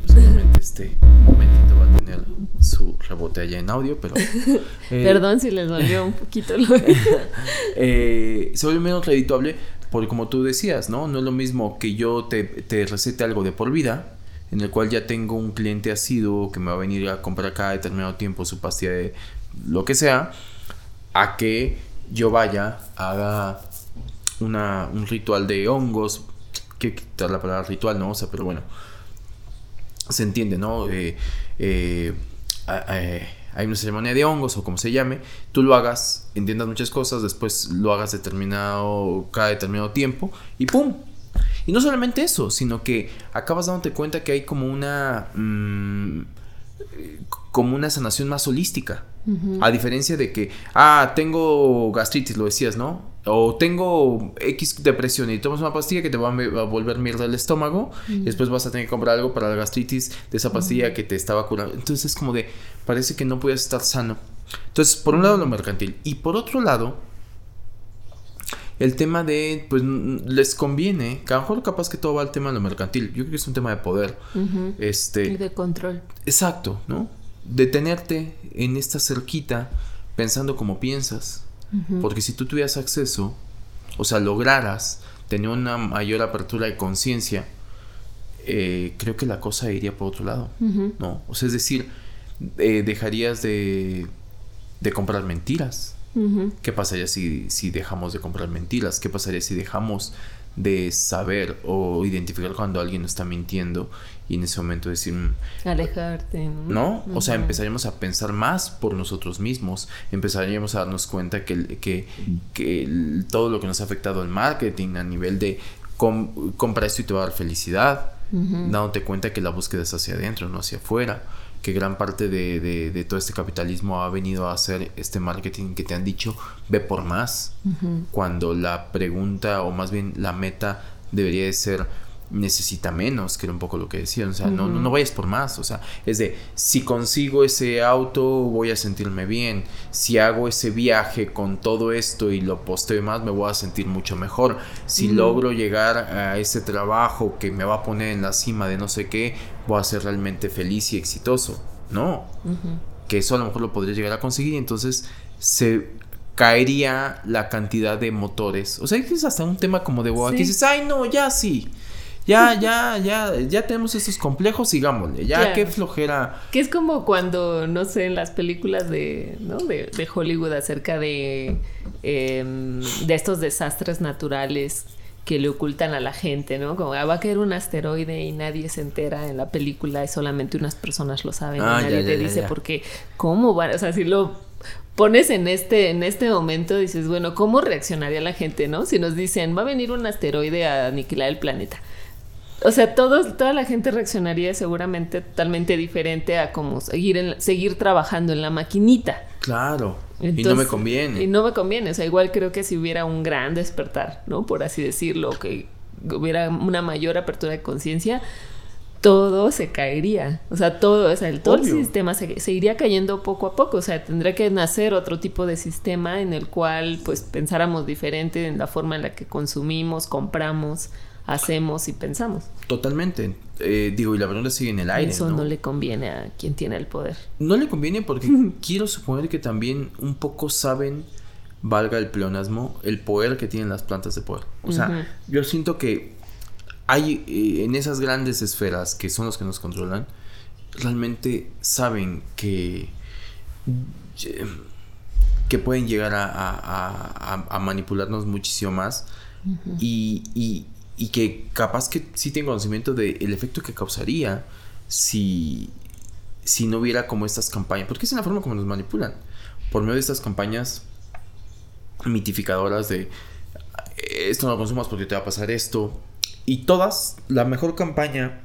Seguramente este momentito va a tener su rebote allá en audio, pero... Perdón si les dolió un poquito lo Se vuelve menos redituable porque como tú decías, ¿no? No es lo mismo que yo te, te recete algo de por vida, en el cual ya tengo un cliente asiduo que me va a venir a comprar cada determinado tiempo su pastilla de lo que sea, a que yo vaya, haga una, un ritual de hongos, que quitar la palabra ritual, ¿no? O sea, pero bueno, se entiende, ¿no? Eh, eh, hay una ceremonia de hongos o como se llame, tú lo hagas, entiendas muchas cosas, después lo hagas determinado, cada determinado tiempo y ¡pum! Y no solamente eso, sino que acabas dándote cuenta que hay como una... Mm, como una sanación más holística. A diferencia de que, ah, tengo gastritis, lo decías, ¿no? O tengo X depresión y tomas una pastilla que te va a, volver mierda el estómago y después vas a tener que comprar algo para la gastritis de esa pastilla que te estaba curando. Entonces es como de, parece que no puedes estar sano. Entonces, por un lado lo mercantil y por otro lado, el tema de, pues les conviene, que a lo mejor capaz que todo va al tema de lo mercantil. Yo creo que es un tema de poder. Este. Y de control. Exacto, ¿no? detenerte en esta cerquita pensando como piensas. Porque si tú tuvieras acceso, o sea, lograras tener una mayor apertura de conciencia, eh, creo que la cosa iría por otro lado, ¿no? O sea, es decir, eh, dejarías de, de comprar mentiras. ¿Qué pasaría si, si dejamos de comprar mentiras? ¿Qué pasaría si dejamos de saber o identificar cuando alguien está mintiendo y en ese momento decir... mm, Alejarte. ¿No? O sea, empezaríamos a pensar más por nosotros mismos, empezaríamos a darnos cuenta que, que, que el- todo lo que nos ha afectado el marketing a nivel de com- compra esto y te va a dar felicidad, Ujú. dándote cuenta que la búsqueda es hacia adentro, no hacia afuera, que gran parte de, de- de todo este capitalismo ha venido a hacer este marketing que te han dicho ve por más, Ujú. cuando la pregunta o más bien la meta debería de ser necesita menos, que era un poco lo que decían, o sea, no, no, no vayas por más, o sea, es de, si consigo ese auto voy a sentirme bien, si hago ese viaje con todo esto y lo posteo más, me voy a sentir mucho mejor, si logro llegar a ese trabajo que me va a poner en la cima de no sé qué, voy a ser realmente feliz y exitoso, no, que eso a lo mejor lo podría llegar a conseguir y entonces se caería la cantidad de motores. O sea, es hasta un tema como de boda que dices, ay no, ya sí. Ya, ya, ya, ya tenemos estos complejos, sigámosle. Ya, Claro. qué flojera. Que es como cuando, no sé, en las películas de, ¿no? de, de Hollywood acerca de, em, de estos desastres naturales que le ocultan a la gente, ¿no? Como ah, va a caer un asteroide y nadie se entera en la película y solamente unas personas lo saben Ah, y ya, nadie ya, te ya, dice ya. porque cómo van, o sea, si lo pones en este en este momento dices, bueno, ¿cómo reaccionaría la gente, no? Si nos dicen, va a venir un asteroide a aniquilar el planeta. O sea, todos, toda la gente reaccionaría seguramente totalmente diferente a como seguir, en- seguir trabajando en la maquinita. Claro. y no me conviene. Y no me conviene. O sea, igual creo que si hubiera un gran despertar, ¿no? Por así decirlo, que hubiera una mayor apertura de conciencia, todo se caería. O sea, todo, o sea, el, todo el sistema se, se iría cayendo poco a poco. O sea, tendría que nacer otro tipo de sistema en el cual, pues, pensáramos diferente en la forma en la que consumimos, compramos, hacemos y pensamos. Totalmente. Eh, digo, y la pregunta sigue en el aire. Eso ¿no? no le conviene a quien tiene el poder. No le conviene porque quiero suponer que también un poco saben, valga el pleonasmo, el poder que tienen las plantas de poder. O sea, yo siento que hay eh, en esas grandes esferas que son los que nos controlan, realmente saben que eh, que pueden llegar a, a- a- a- a manipularnos muchísimo más y, y- y que capaz que sí tienen conocimiento del efecto que causaría si, si no hubiera como estas campañas, porque es la forma como nos manipulan, por medio de estas campañas mitificadoras de "Eh, esto no lo consumas porque te va a pasar esto, y todas, la mejor campaña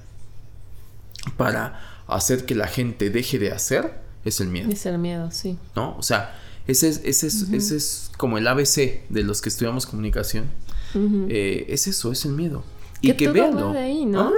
para hacer que la gente deje de hacer es el miedo. Es el miedo, sí. ¿no? O sea, ese es, ese es, ese es como el ABC de los que estudiamos comunicación. Eh, es eso, es el miedo. Y que, todo veanlo. va de ahí, ¿no? Ajá.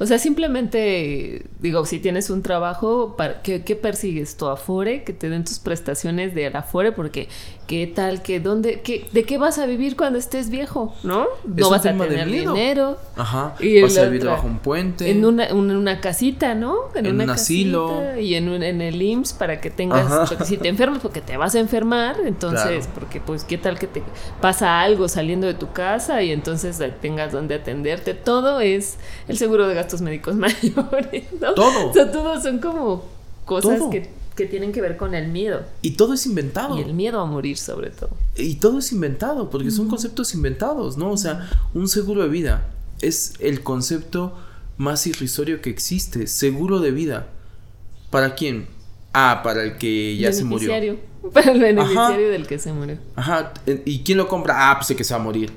O sea, simplemente, digo, si tienes un trabajo, ¿qué, qué persigues? ¿Tu afore? Que te den tus prestaciones de afore, porque ¿qué tal? que dónde, qué, ¿De qué vas a vivir cuando estés viejo? ¿No? No un vas a tener dinero. Ajá. Y Vas a vivir otra- bajo un puente. En una, un- una casita, ¿no? En un casita asilo. Y en, un- en el IMSS para que tengas, Ajá. porque si te enfermas, porque te vas a enfermar, entonces, Claro. porque pues qué tal que te pasa algo saliendo de tu casa y entonces eh, tengas donde atenderte. Todo es el seguro de gastos médicos mayores, ¿no? Todo. O sea, todo son como cosas Todo. que, que tienen que ver con el miedo. Y todo es inventado. Y el miedo a morir sobre todo. Y todo es inventado, porque son conceptos inventados, ¿no? O sea, un seguro de vida es el concepto más irrisorio que existe. Seguro de vida. ¿Para quién? Ah, para el que ya se murió. Para el beneficiario del que se murió. Ajá. ¿Y quién lo compra? Ah, pues el que se va a morir.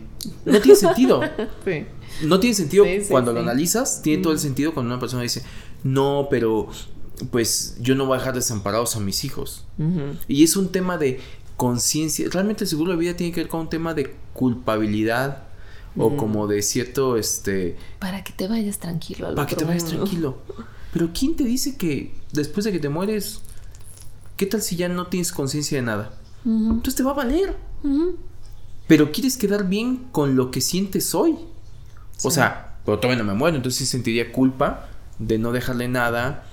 No tiene sentido. Sí. No tiene sentido Sí, sí, cuando lo analizas, tiene todo el sentido cuando una persona dice, no, pero pues yo no voy a dejar desamparados a mis hijos. Y es un tema de conciencia. Realmente el seguro de vida tiene que ver con un tema de culpabilidad o como de cierto, este, Para que te vayas tranquilo al para que te vayas mundo. tranquilo. Pero ¿quién te dice que después de que te mueres, qué tal si ya no tienes conciencia de nada? Entonces te va a valer. Pero quieres quedar bien con lo que sientes hoy. O Sí. sea, pero todavía no me muero, entonces sentiría culpa de no dejarle nada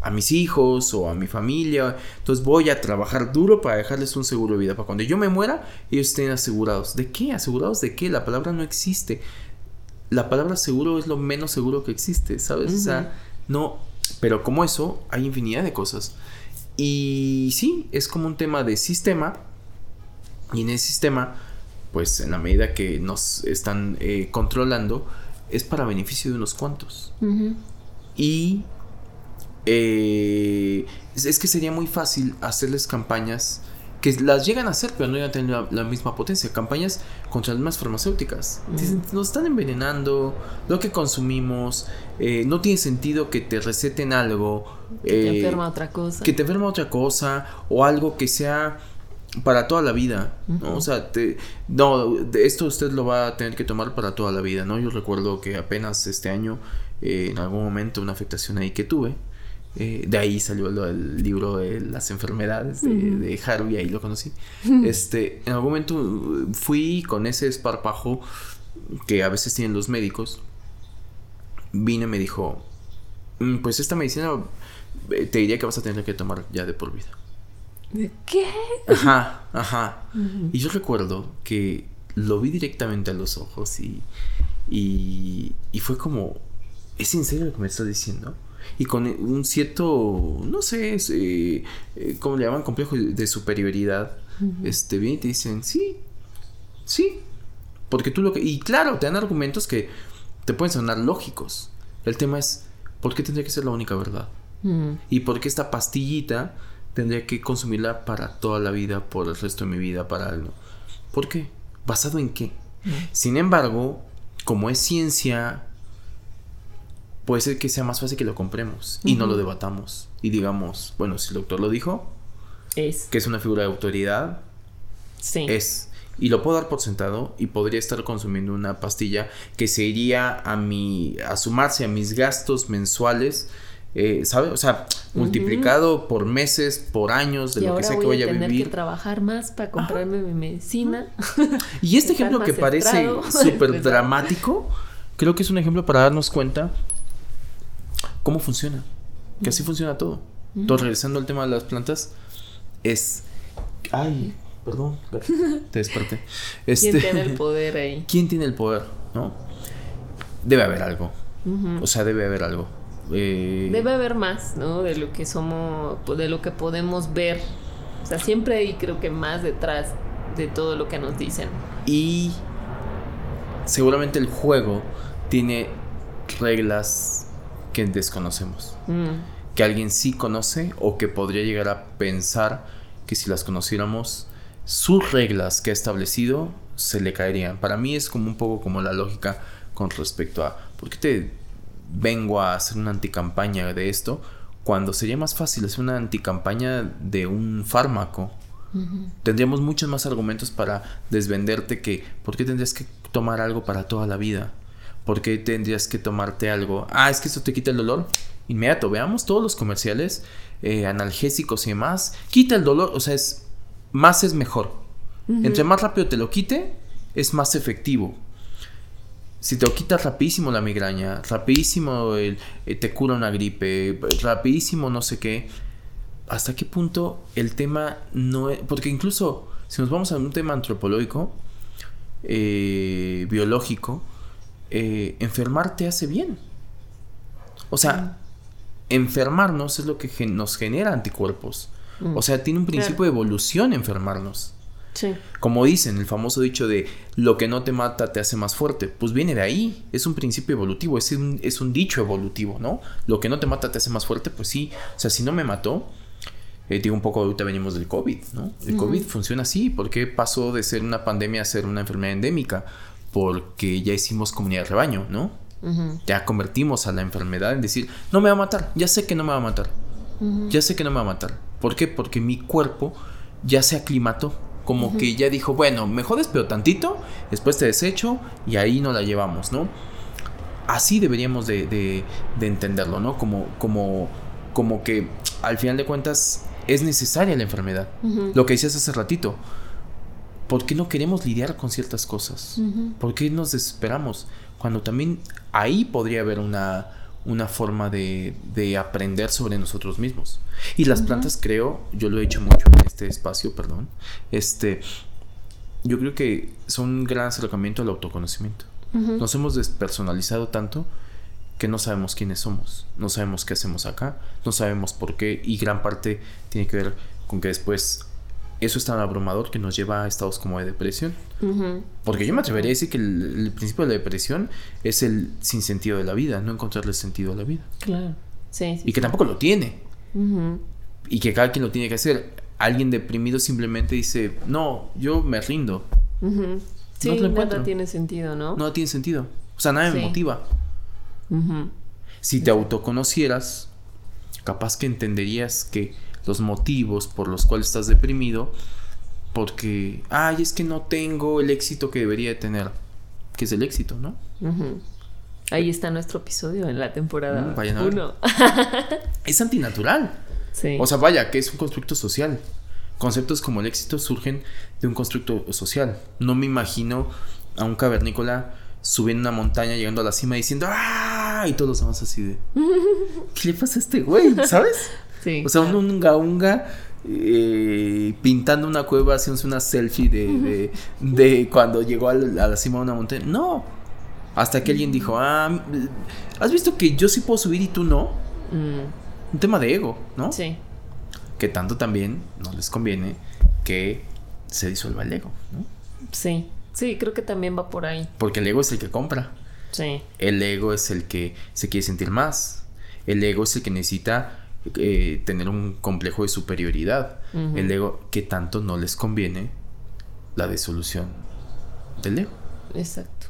a mis hijos o a mi familia. Entonces voy a trabajar duro para dejarles un seguro de vida. Para cuando yo me muera, ellos estén asegurados. ¿De qué? ¿Asegurados de qué? La palabra no existe. La palabra seguro es lo menos seguro que existe, ¿sabes? O sea, no. Pero como eso, hay infinidad de cosas. Y sí, es como un tema de sistema. Y en ese sistema, pues en la medida que nos están eh, controlando, es para beneficio de unos cuantos. Y eh, es, que sería muy fácil hacerles campañas que las llegan a hacer, pero no llegan a tener la, misma potencia. Campañas contra las mismas farmacéuticas. Nos están envenenando lo que consumimos. Eh, no tiene sentido que te receten algo. Que te enferma otra cosa. Que te enferma otra cosa. O algo que sea para toda la vida, ¿no? O sea, te, no, esto usted lo va a tener que tomar para toda la vida, ¿no? Yo recuerdo que apenas este año, eh, en algún momento, una afectación ahí que tuve, eh, de ahí salió el libro de las enfermedades de, de Haru y ahí lo conocí. Este, en algún momento fui con ese esparpajo que a veces tienen los médicos, vine y me dijo, mm, pues esta medicina eh, te diría que vas a tener que tomar ya de por vida. ¿Qué? Ajá, ajá. Y yo recuerdo que lo vi directamente a los ojos y, y, y fue como, ¿es en serio lo que me estás diciendo? Y con un cierto, no sé, eh, eh, ¿cómo le llaman? Complejo de superioridad. Este, bien y te dicen, sí, sí. Porque tú lo que... Y claro, te dan argumentos que te pueden sonar lógicos. El tema es, ¿por qué tendría que ser la única verdad? Y por qué esta pastillita tendría que consumirla para toda la vida, por el resto de mi vida, para algo. ¿Por qué? ¿Basado en qué? Sin embargo, como es ciencia, puede ser que sea más fácil que lo compremos y no lo debatamos. Y digamos, bueno, si el doctor lo dijo, es. Que es una figura de autoridad. Sí. Es. Y lo puedo dar por sentado y podría estar consumiendo una pastilla que se iría a mi. a sumarse a mis gastos mensuales eh. O sea, multiplicado por meses, por años, de lo que sea que vaya a, tener que trabajar más para comprarme mi medicina. Y este ejemplo que parece súper dramático, creo que es un ejemplo para darnos cuenta cómo funciona. Que así funciona todo. Entonces, regresando al tema de las plantas, es. Ay, perdón, te desperté. Este, ¿Quién tiene el poder ahí? ¿Quién tiene el poder? ¿No? Debe haber algo. O sea, debe haber algo. Eh, Debe haber más, ¿no? De lo que somos, de lo que podemos ver. O sea, siempre hay creo que más detrás de todo lo que nos dicen. Y seguramente el juego tiene reglas que desconocemos. Mm. Que alguien sí conoce o que podría llegar a pensar que si las conociéramos, sus reglas que ha establecido se le caerían. Para mí es como un poco como la lógica con respecto a por qué te vengo a hacer una anticampaña de esto, cuando sería más fácil hacer una anticampaña de un fármaco. Tendríamos muchos más argumentos para desvenderte que ¿por qué tendrías que tomar algo para toda la vida? ¿Por qué tendrías que tomarte algo? Ah, es que esto te quita el dolor. Inmediato, veamos todos los comerciales eh, analgésicos y demás. Quita el dolor, o sea, es más es mejor. Entre más rápido te lo quite, es más efectivo si te quitas rapidísimo la migraña, rapidísimo el, eh, te cura una gripe, rapidísimo no sé qué, ¿hasta qué punto el tema no es... Porque incluso si nos vamos a un tema antropológico, eh, biológico, eh, enfermar te hace bien. O sea, enfermarnos es lo que nos genera anticuerpos. Mm. O sea, tiene un principio de evolución enfermarnos. Como dicen, el famoso dicho de lo que no te mata te hace más fuerte, pues viene de ahí, es un principio evolutivo, es un, es un dicho evolutivo, ¿no? Lo que no te mata te hace más fuerte, pues sí, o sea, si no me mató, eh, digo un poco, ahorita venimos del COVID, ¿no? El COVID funciona así, porque pasó de ser una pandemia a ser una enfermedad endémica? Porque ya hicimos comunidad de rebaño, ¿no? Ya convertimos a la enfermedad en decir, no me va a matar, ya sé que no me va a matar, ya sé que no me va a matar. ¿Por qué? Porque mi cuerpo ya se aclimató como que ya dijo, bueno, mejor despeo tantito, después te desecho y ahí no la llevamos, ¿no? Así deberíamos de, entenderlo, ¿no? Como, como, como que al final de cuentas es necesaria la enfermedad. Lo que decías hace ratito. ¿Por qué no queremos lidiar con ciertas cosas? ¿Por qué nos desesperamos? Cuando también ahí podría haber una, una forma de, aprender sobre nosotros mismos. Y las plantas creo, yo lo he hecho mucho en este espacio, perdón, este, yo creo que son un gran acercamiento al autoconocimiento. Nos hemos despersonalizado tanto que no sabemos quiénes somos, no sabemos qué hacemos acá, no sabemos por qué y gran parte tiene que ver con que después eso es tan abrumador que nos lleva a estados como de depresión. Porque yo me atrevería a decir que el, principio de la depresión es el sinsentido de la vida, no encontrarle sentido a la vida. Claro. Sí, y que tampoco lo tiene. Y que cada quien lo tiene que hacer. Alguien deprimido simplemente dice, no, yo me rindo. Sí, no nada tiene sentido, ¿no? No tiene sentido. O sea, nada me motiva. Si te autoconocieras, capaz que entenderías que los motivos por los cuales estás deprimido, porque, ay, es que no tengo el éxito que debería de tener, que es el éxito, ¿no? Ahí está nuestro episodio en la temporada 1. es antinatural. Sí. O sea, vaya, que es un constructo social. Conceptos como el éxito surgen de un constructo social. No me imagino a un cavernícola subiendo una montaña, llegando a la cima diciendo ¡Ah! Y todos los demás así de ¿Qué le pasa a este güey? ¿Sabes? Sí. O sea, un unga unga eh, pintando una cueva, haciéndose una selfie de, de, cuando llegó a la, cima de una montaña. No. Hasta que alguien dijo, ah, ¿has visto que yo sí puedo subir y tú no? Mm. Un tema de ego, ¿no? Sí que tanto también no les conviene que se disuelva el ego, ¿no? Sí, sí, creo que también va por ahí. Porque el ego es el que compra. Sí. El ego es el que se quiere sentir más. El ego es el que necesita eh, tener un complejo de superioridad. El ego que tanto no les conviene la disolución del ego. Exacto.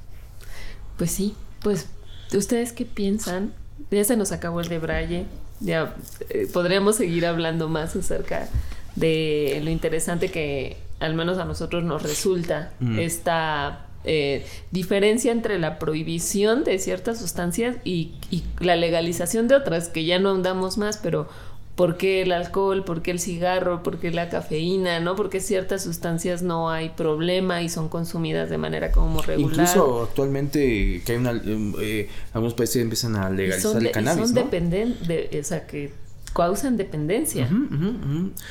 Pues sí, pues ustedes qué piensan. Ya se nos acabó el de Braille ya eh, podríamos seguir hablando más acerca de lo interesante que al menos a nosotros nos resulta mm. esta eh, diferencia entre la prohibición de ciertas sustancias y, y, la legalización de otras, que ya no andamos más, pero por qué el alcohol, por qué el cigarro, por qué la cafeína, ¿no? Porque ciertas sustancias no hay problema y son consumidas de manera como regular. Incluso actualmente que hay una eh, algunos países empiezan a legalizar el cannabis, son dependentes, o sea, que causan dependencia.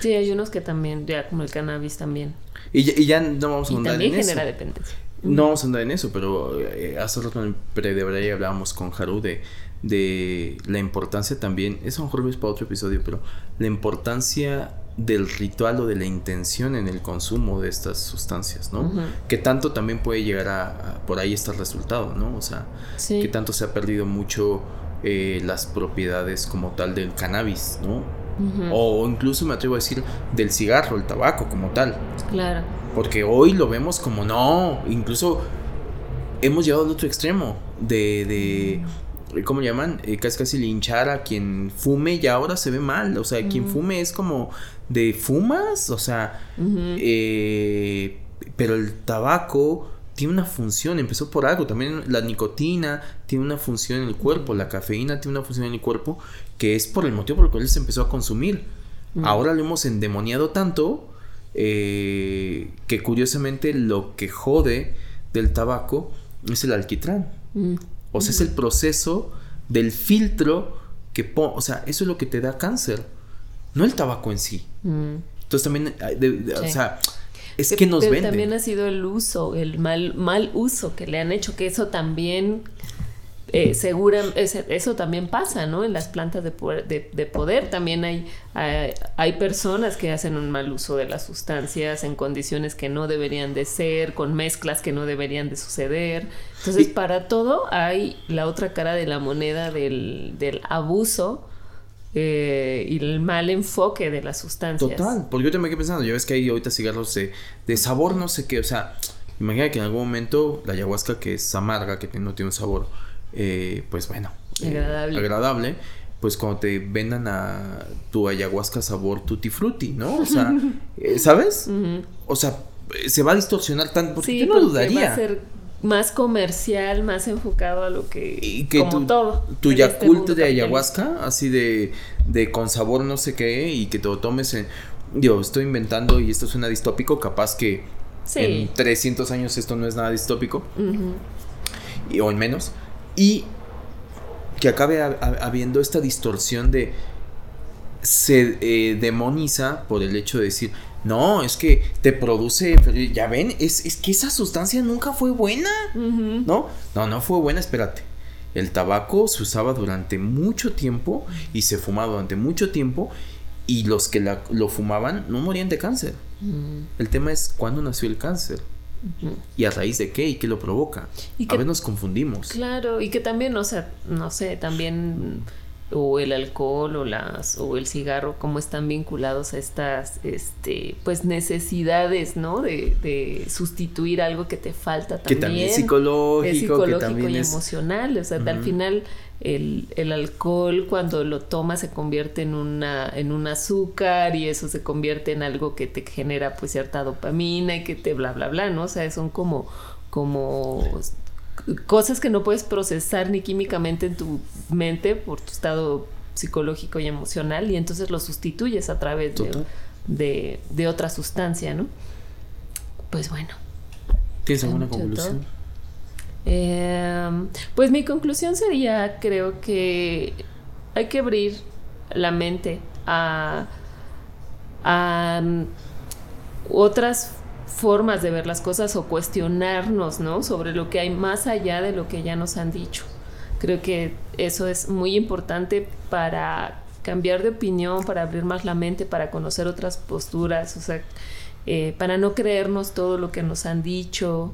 Sí, hay unos que también, ya como el cannabis también. Y ya, no vamos a andar en eso. También genera dependencia. No vamos a andar en eso, pero eh, hace rato en el pre hablábamos con Haru de de la importancia también, eso a lo mejor es para otro episodio, pero la importancia del ritual o de la intención en el consumo de estas sustancias, ¿no? Que tanto también puede llegar a, por ahí está el resultado, ¿no? O sea, que tanto se ha perdido mucho eh, las propiedades como tal del cannabis, ¿no? O incluso me atrevo a decir del cigarro, el tabaco como tal. Claro. Porque hoy lo vemos como no, incluso hemos llegado al otro extremo de ¿cómo llaman? Eh, casi casi linchar a quien fume y ahora se ve mal. O sea, quien fume es como de fumas, o sea, eh, pero el tabaco tiene una función, empezó por algo, también la nicotina tiene una función en el cuerpo, la cafeína tiene una función en el cuerpo que es por el motivo por el cual se empezó a consumir. Ahora lo hemos endemoniado tanto eh, que curiosamente lo que jode del tabaco es el alquitrán. O sea, es el proceso del filtro que o sea, eso es lo que te da cáncer, no el tabaco en sí. Mm. Entonces también, o sea, es que nos Pero También ha sido el uso, el mal, mal uso que le han hecho, que eso también eh, segura, eso también pasa, ¿no? En las plantas de poder, de, poder también hay, hay, personas que hacen un mal uso de las sustancias en condiciones que no deberían de ser, con mezclas que no deberían de suceder. Entonces, para todo hay la otra cara de la moneda del, del abuso. Eh, y el mal enfoque de las sustancias. Total, porque yo también quedé pensando, ya ves que hay ahorita cigarros de, de sabor no sé qué, o sea, imagina que en algún momento la ayahuasca que es amarga, que no tiene un sabor, eh, pues bueno, eh, agradable. pues cuando te vendan a tu ayahuasca sabor tutti frutti, ¿no? O sea, eh, ¿sabes? O sea, se va a distorsionar tanto porque yo no dudaría. Va a ser más comercial, más enfocado a lo que, y que como tu, todo. Tu este de ayahuasca, así de, de con sabor no sé qué, y que te lo tomes en... Yo estoy inventando y esto suena distópico, capaz que en 300 años esto no es nada distópico, y, o en menos, y que acabe habiendo esta distorsión de se eh, demoniza por el hecho de decir, no, es que te produce, ya ven, es, es que esa sustancia nunca fue buena, ¿no? No, no fue buena, espérate. El tabaco se usaba durante mucho tiempo y se fumaba durante mucho tiempo Y los que la, lo fumaban no morían de cáncer. Mm. El tema es cuándo nació el cáncer. ¿Y a raíz de qué? ¿Y qué lo provoca? Y a que- veces nos confundimos. Claro, y que también, o sea, no sé, también o el alcohol o las o el cigarro como están vinculados a estas este pues necesidades no de, de sustituir algo que te falta Que también también. es psicológico, es psicológico que también y es... emocional o sea al final el, el alcohol cuando lo tomas se convierte en una en un azúcar y eso se convierte en algo que te genera pues cierta dopamina y que te bla bla bla no o sea son como como cosas que no puedes procesar ni químicamente en tu mente por tu estado psicológico y emocional y entonces lo sustituyes a través de, de, de otra sustancia, ¿no? Pues bueno. ¿Tienes alguna conclusión? Eh, pues mi conclusión sería, creo que hay que abrir la mente a, a mm, otras formas de ver las cosas o cuestionarnos, ¿no? Sobre lo que hay más allá de lo que ya nos han dicho. Creo que eso es muy importante para cambiar de opinión, para abrir más la mente, para conocer otras posturas, o sea, eh, para no creernos todo lo que nos han dicho,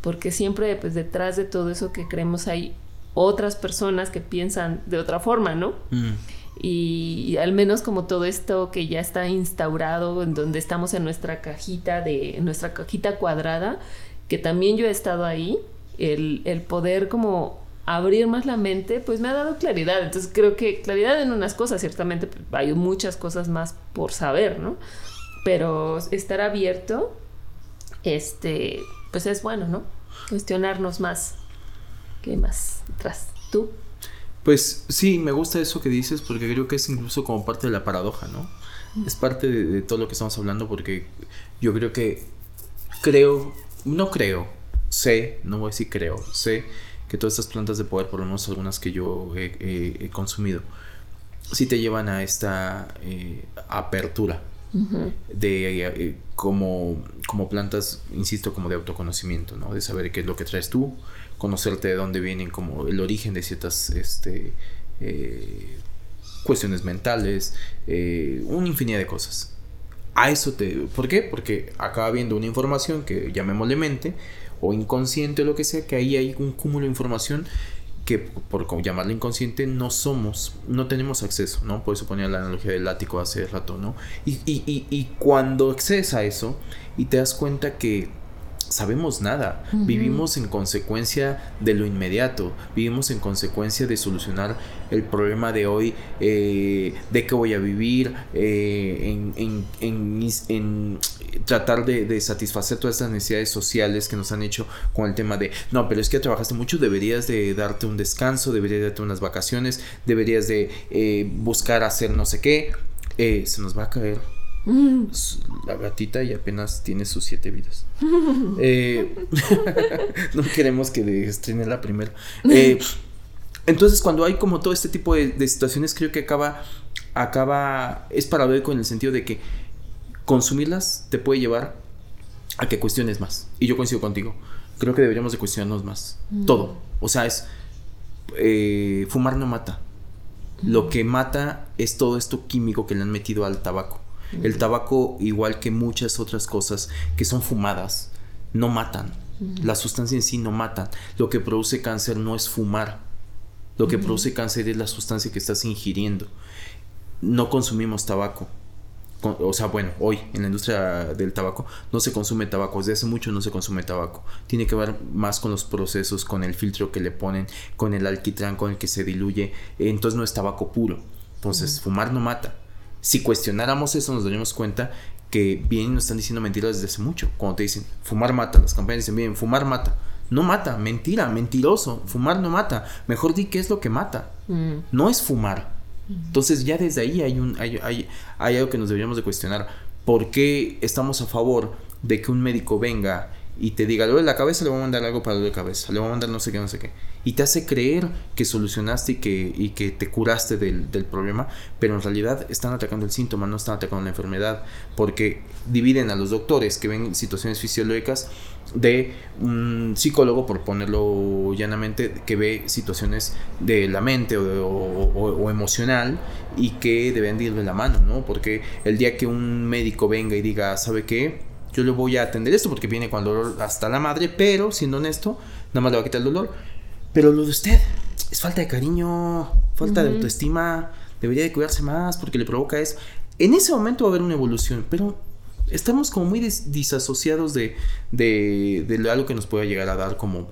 porque siempre pues detrás de todo eso que creemos hay otras personas que piensan de otra forma, ¿no? Mm. Y, y al menos como todo esto que ya está instaurado, en donde estamos en nuestra cajita de, en nuestra cajita cuadrada, que también yo he estado ahí, el, el poder como abrir más la mente, pues me ha dado claridad. Entonces creo que claridad en unas cosas, ciertamente hay muchas cosas más por saber, ¿no? Pero estar abierto, este, pues es bueno, ¿no? Cuestionarnos más. ¿Qué más atrás? ¿Tú? Pues sí, me gusta eso que dices porque creo que es incluso como parte de la paradoja, ¿no? Es parte de, de todo lo que estamos hablando porque yo creo que creo, no creo, sé, no voy a decir creo, sé que todas estas plantas de poder, por lo menos algunas que yo he, he- he consumido, sí te llevan a esta eh, apertura de eh, como, como plantas, insisto, como de autoconocimiento, ¿no? De saber qué es lo que traes tú, conocerte de dónde vienen, como el origen de ciertas este, eh, cuestiones mentales, eh, una infinidad de cosas. A eso te... ¿Por qué? Porque acaba viendo una información que llamémosle mente o inconsciente o lo que sea, que ahí hay un cúmulo de información que por como llamarla inconsciente no somos, no tenemos acceso, ¿no? Por eso ponía la analogía del látigo hace rato, ¿no? Y, y, y, y cuando accedes a eso y te das cuenta que sabemos nada, vivimos en consecuencia de lo inmediato, vivimos en consecuencia de solucionar el problema de hoy, eh, de qué voy a vivir, eh, en, en- en mis- en tratar de, de satisfacer todas estas necesidades sociales que nos han hecho con el tema de, no, pero es que trabajaste mucho, deberías de darte un descanso, deberías de darte unas vacaciones, deberías de eh, buscar hacer no sé qué, eh, se nos va a caer Mm. la gatita y apenas tiene sus siete vidas. Eh, no queremos que estrene la primera. Eh, entonces, cuando hay como todo este tipo de, de situaciones, creo que acaba, acaba, es paradójico en el sentido de que consumirlas te puede llevar a que cuestiones más. Y yo coincido contigo. Creo que deberíamos de cuestionarnos más. Todo. O sea, es eh, fumar no mata. Lo que mata es todo esto químico que le han metido al tabaco. El tabaco, igual que muchas otras cosas que son fumadas, no matan. La sustancia en sí no matan. Lo que produce cáncer no es fumar. Lo que produce cáncer es la sustancia que estás ingiriendo. No consumimos tabaco. Con- O sea, bueno, hoy en la industria del tabaco no se consume tabaco. Desde hace mucho no se consume tabaco. Tiene que ver más con los procesos, con el filtro que le ponen, con el alquitrán con el que se diluye. Entonces no es tabaco puro. Entonces, fumar no mata. Si cuestionáramos eso, nos daríamos cuenta que bien nos están diciendo mentiras desde hace mucho. Cuando te dicen, fumar mata, las campañas dicen, bien, fumar mata. No mata, mentira, mentiroso. Fumar no mata. Mejor di qué es lo que mata. Mm. No es fumar. Entonces ya desde ahí hay, un, hay, hay, hay algo que nos deberíamos de cuestionar. ¿Por qué estamos a favor de que un médico venga y te diga, le duele la cabeza, le voy a mandar algo para dolor de cabeza, le voy a mandar no sé qué, no sé qué. Y te hace creer que solucionaste y que, y que te curaste del, del problema, pero en realidad están atacando el síntoma, no están atacando la enfermedad, porque dividen a los doctores que ven situaciones fisiológicas de un psicólogo, por ponerlo llanamente, que ve situaciones de la mente o, o, emocional y que deben de ir de la mano, ¿no? Porque el día que un médico venga y diga, ¿sabe qué? Yo le voy a atender esto porque viene con dolor hasta la madre, pero siendo honesto, nada más le va a quitar el dolor. Pero lo de usted es falta de cariño, falta de autoestima, debería de cuidarse más porque le provoca eso. En ese momento va a haber una evolución, pero estamos como muy disasociados de, de, de, algo que nos pueda llegar a dar como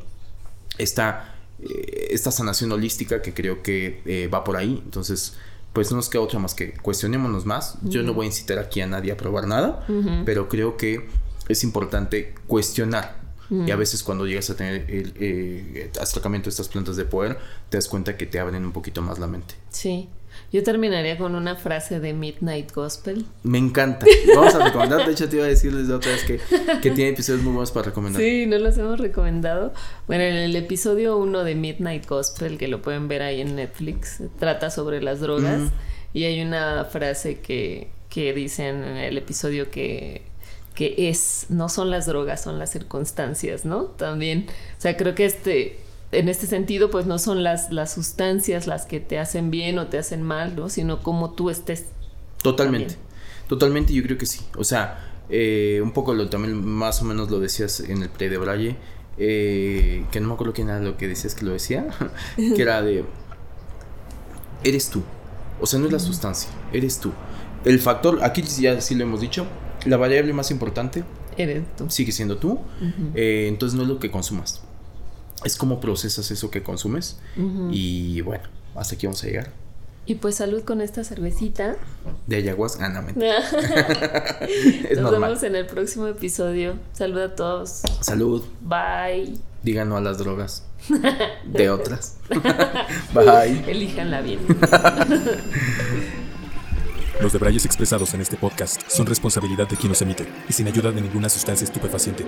esta, eh, esta sanación holística que creo que eh, va por ahí. Entonces, pues no nos queda otra más que cuestionémonos más. Uh -huh. Yo no voy a incitar aquí a nadie a probar nada, uh -huh. pero creo que es importante cuestionar. Uh -huh. Y a veces cuando llegas a tener el eh, acercamiento de estas plantas de poder, te das cuenta que te abren un poquito más la mente. Sí. Yo terminaría con una frase de Midnight Gospel. Me encanta. Vamos a recomendar. De hecho, te iba a decirles de otra vez que, que tiene episodios muy buenos para recomendar. Sí, no los hemos recomendado. Bueno, en el episodio 1 de Midnight Gospel, que lo pueden ver ahí en Netflix, trata sobre las drogas. Mm. Y hay una frase que, que dicen en el episodio que, que es, no son las drogas, son las circunstancias, ¿no? También, o sea, creo que este en este sentido, pues no son las, las sustancias las que te hacen bien o te hacen mal, ¿no? Sino cómo tú estés. Totalmente. También. Totalmente, yo creo que sí. O sea, eh, un poco lo también más o menos lo decías en el pre de Braille, eh, que no me acuerdo quién era lo que decías que lo decía, que era de, eres tú. O sea, no es la sustancia, eres tú. El factor, aquí ya sí lo hemos dicho, la variable más importante eres tú. Sigue siendo tú. Uh -huh. eh, entonces no es lo que consumas es cómo procesas eso que consumes. Uh -huh. Y bueno, hasta aquí vamos a llegar. Y pues salud con esta cervecita. De ayahuasca, ah, no, es Nos normal. vemos en el próximo episodio. Salud a todos. Salud. Bye. Digan no a las drogas. De otras. Bye. Elíjanla bien. Los debrayes expresados en este podcast son responsabilidad de quien los emite y sin ayuda de ninguna sustancia estupefaciente.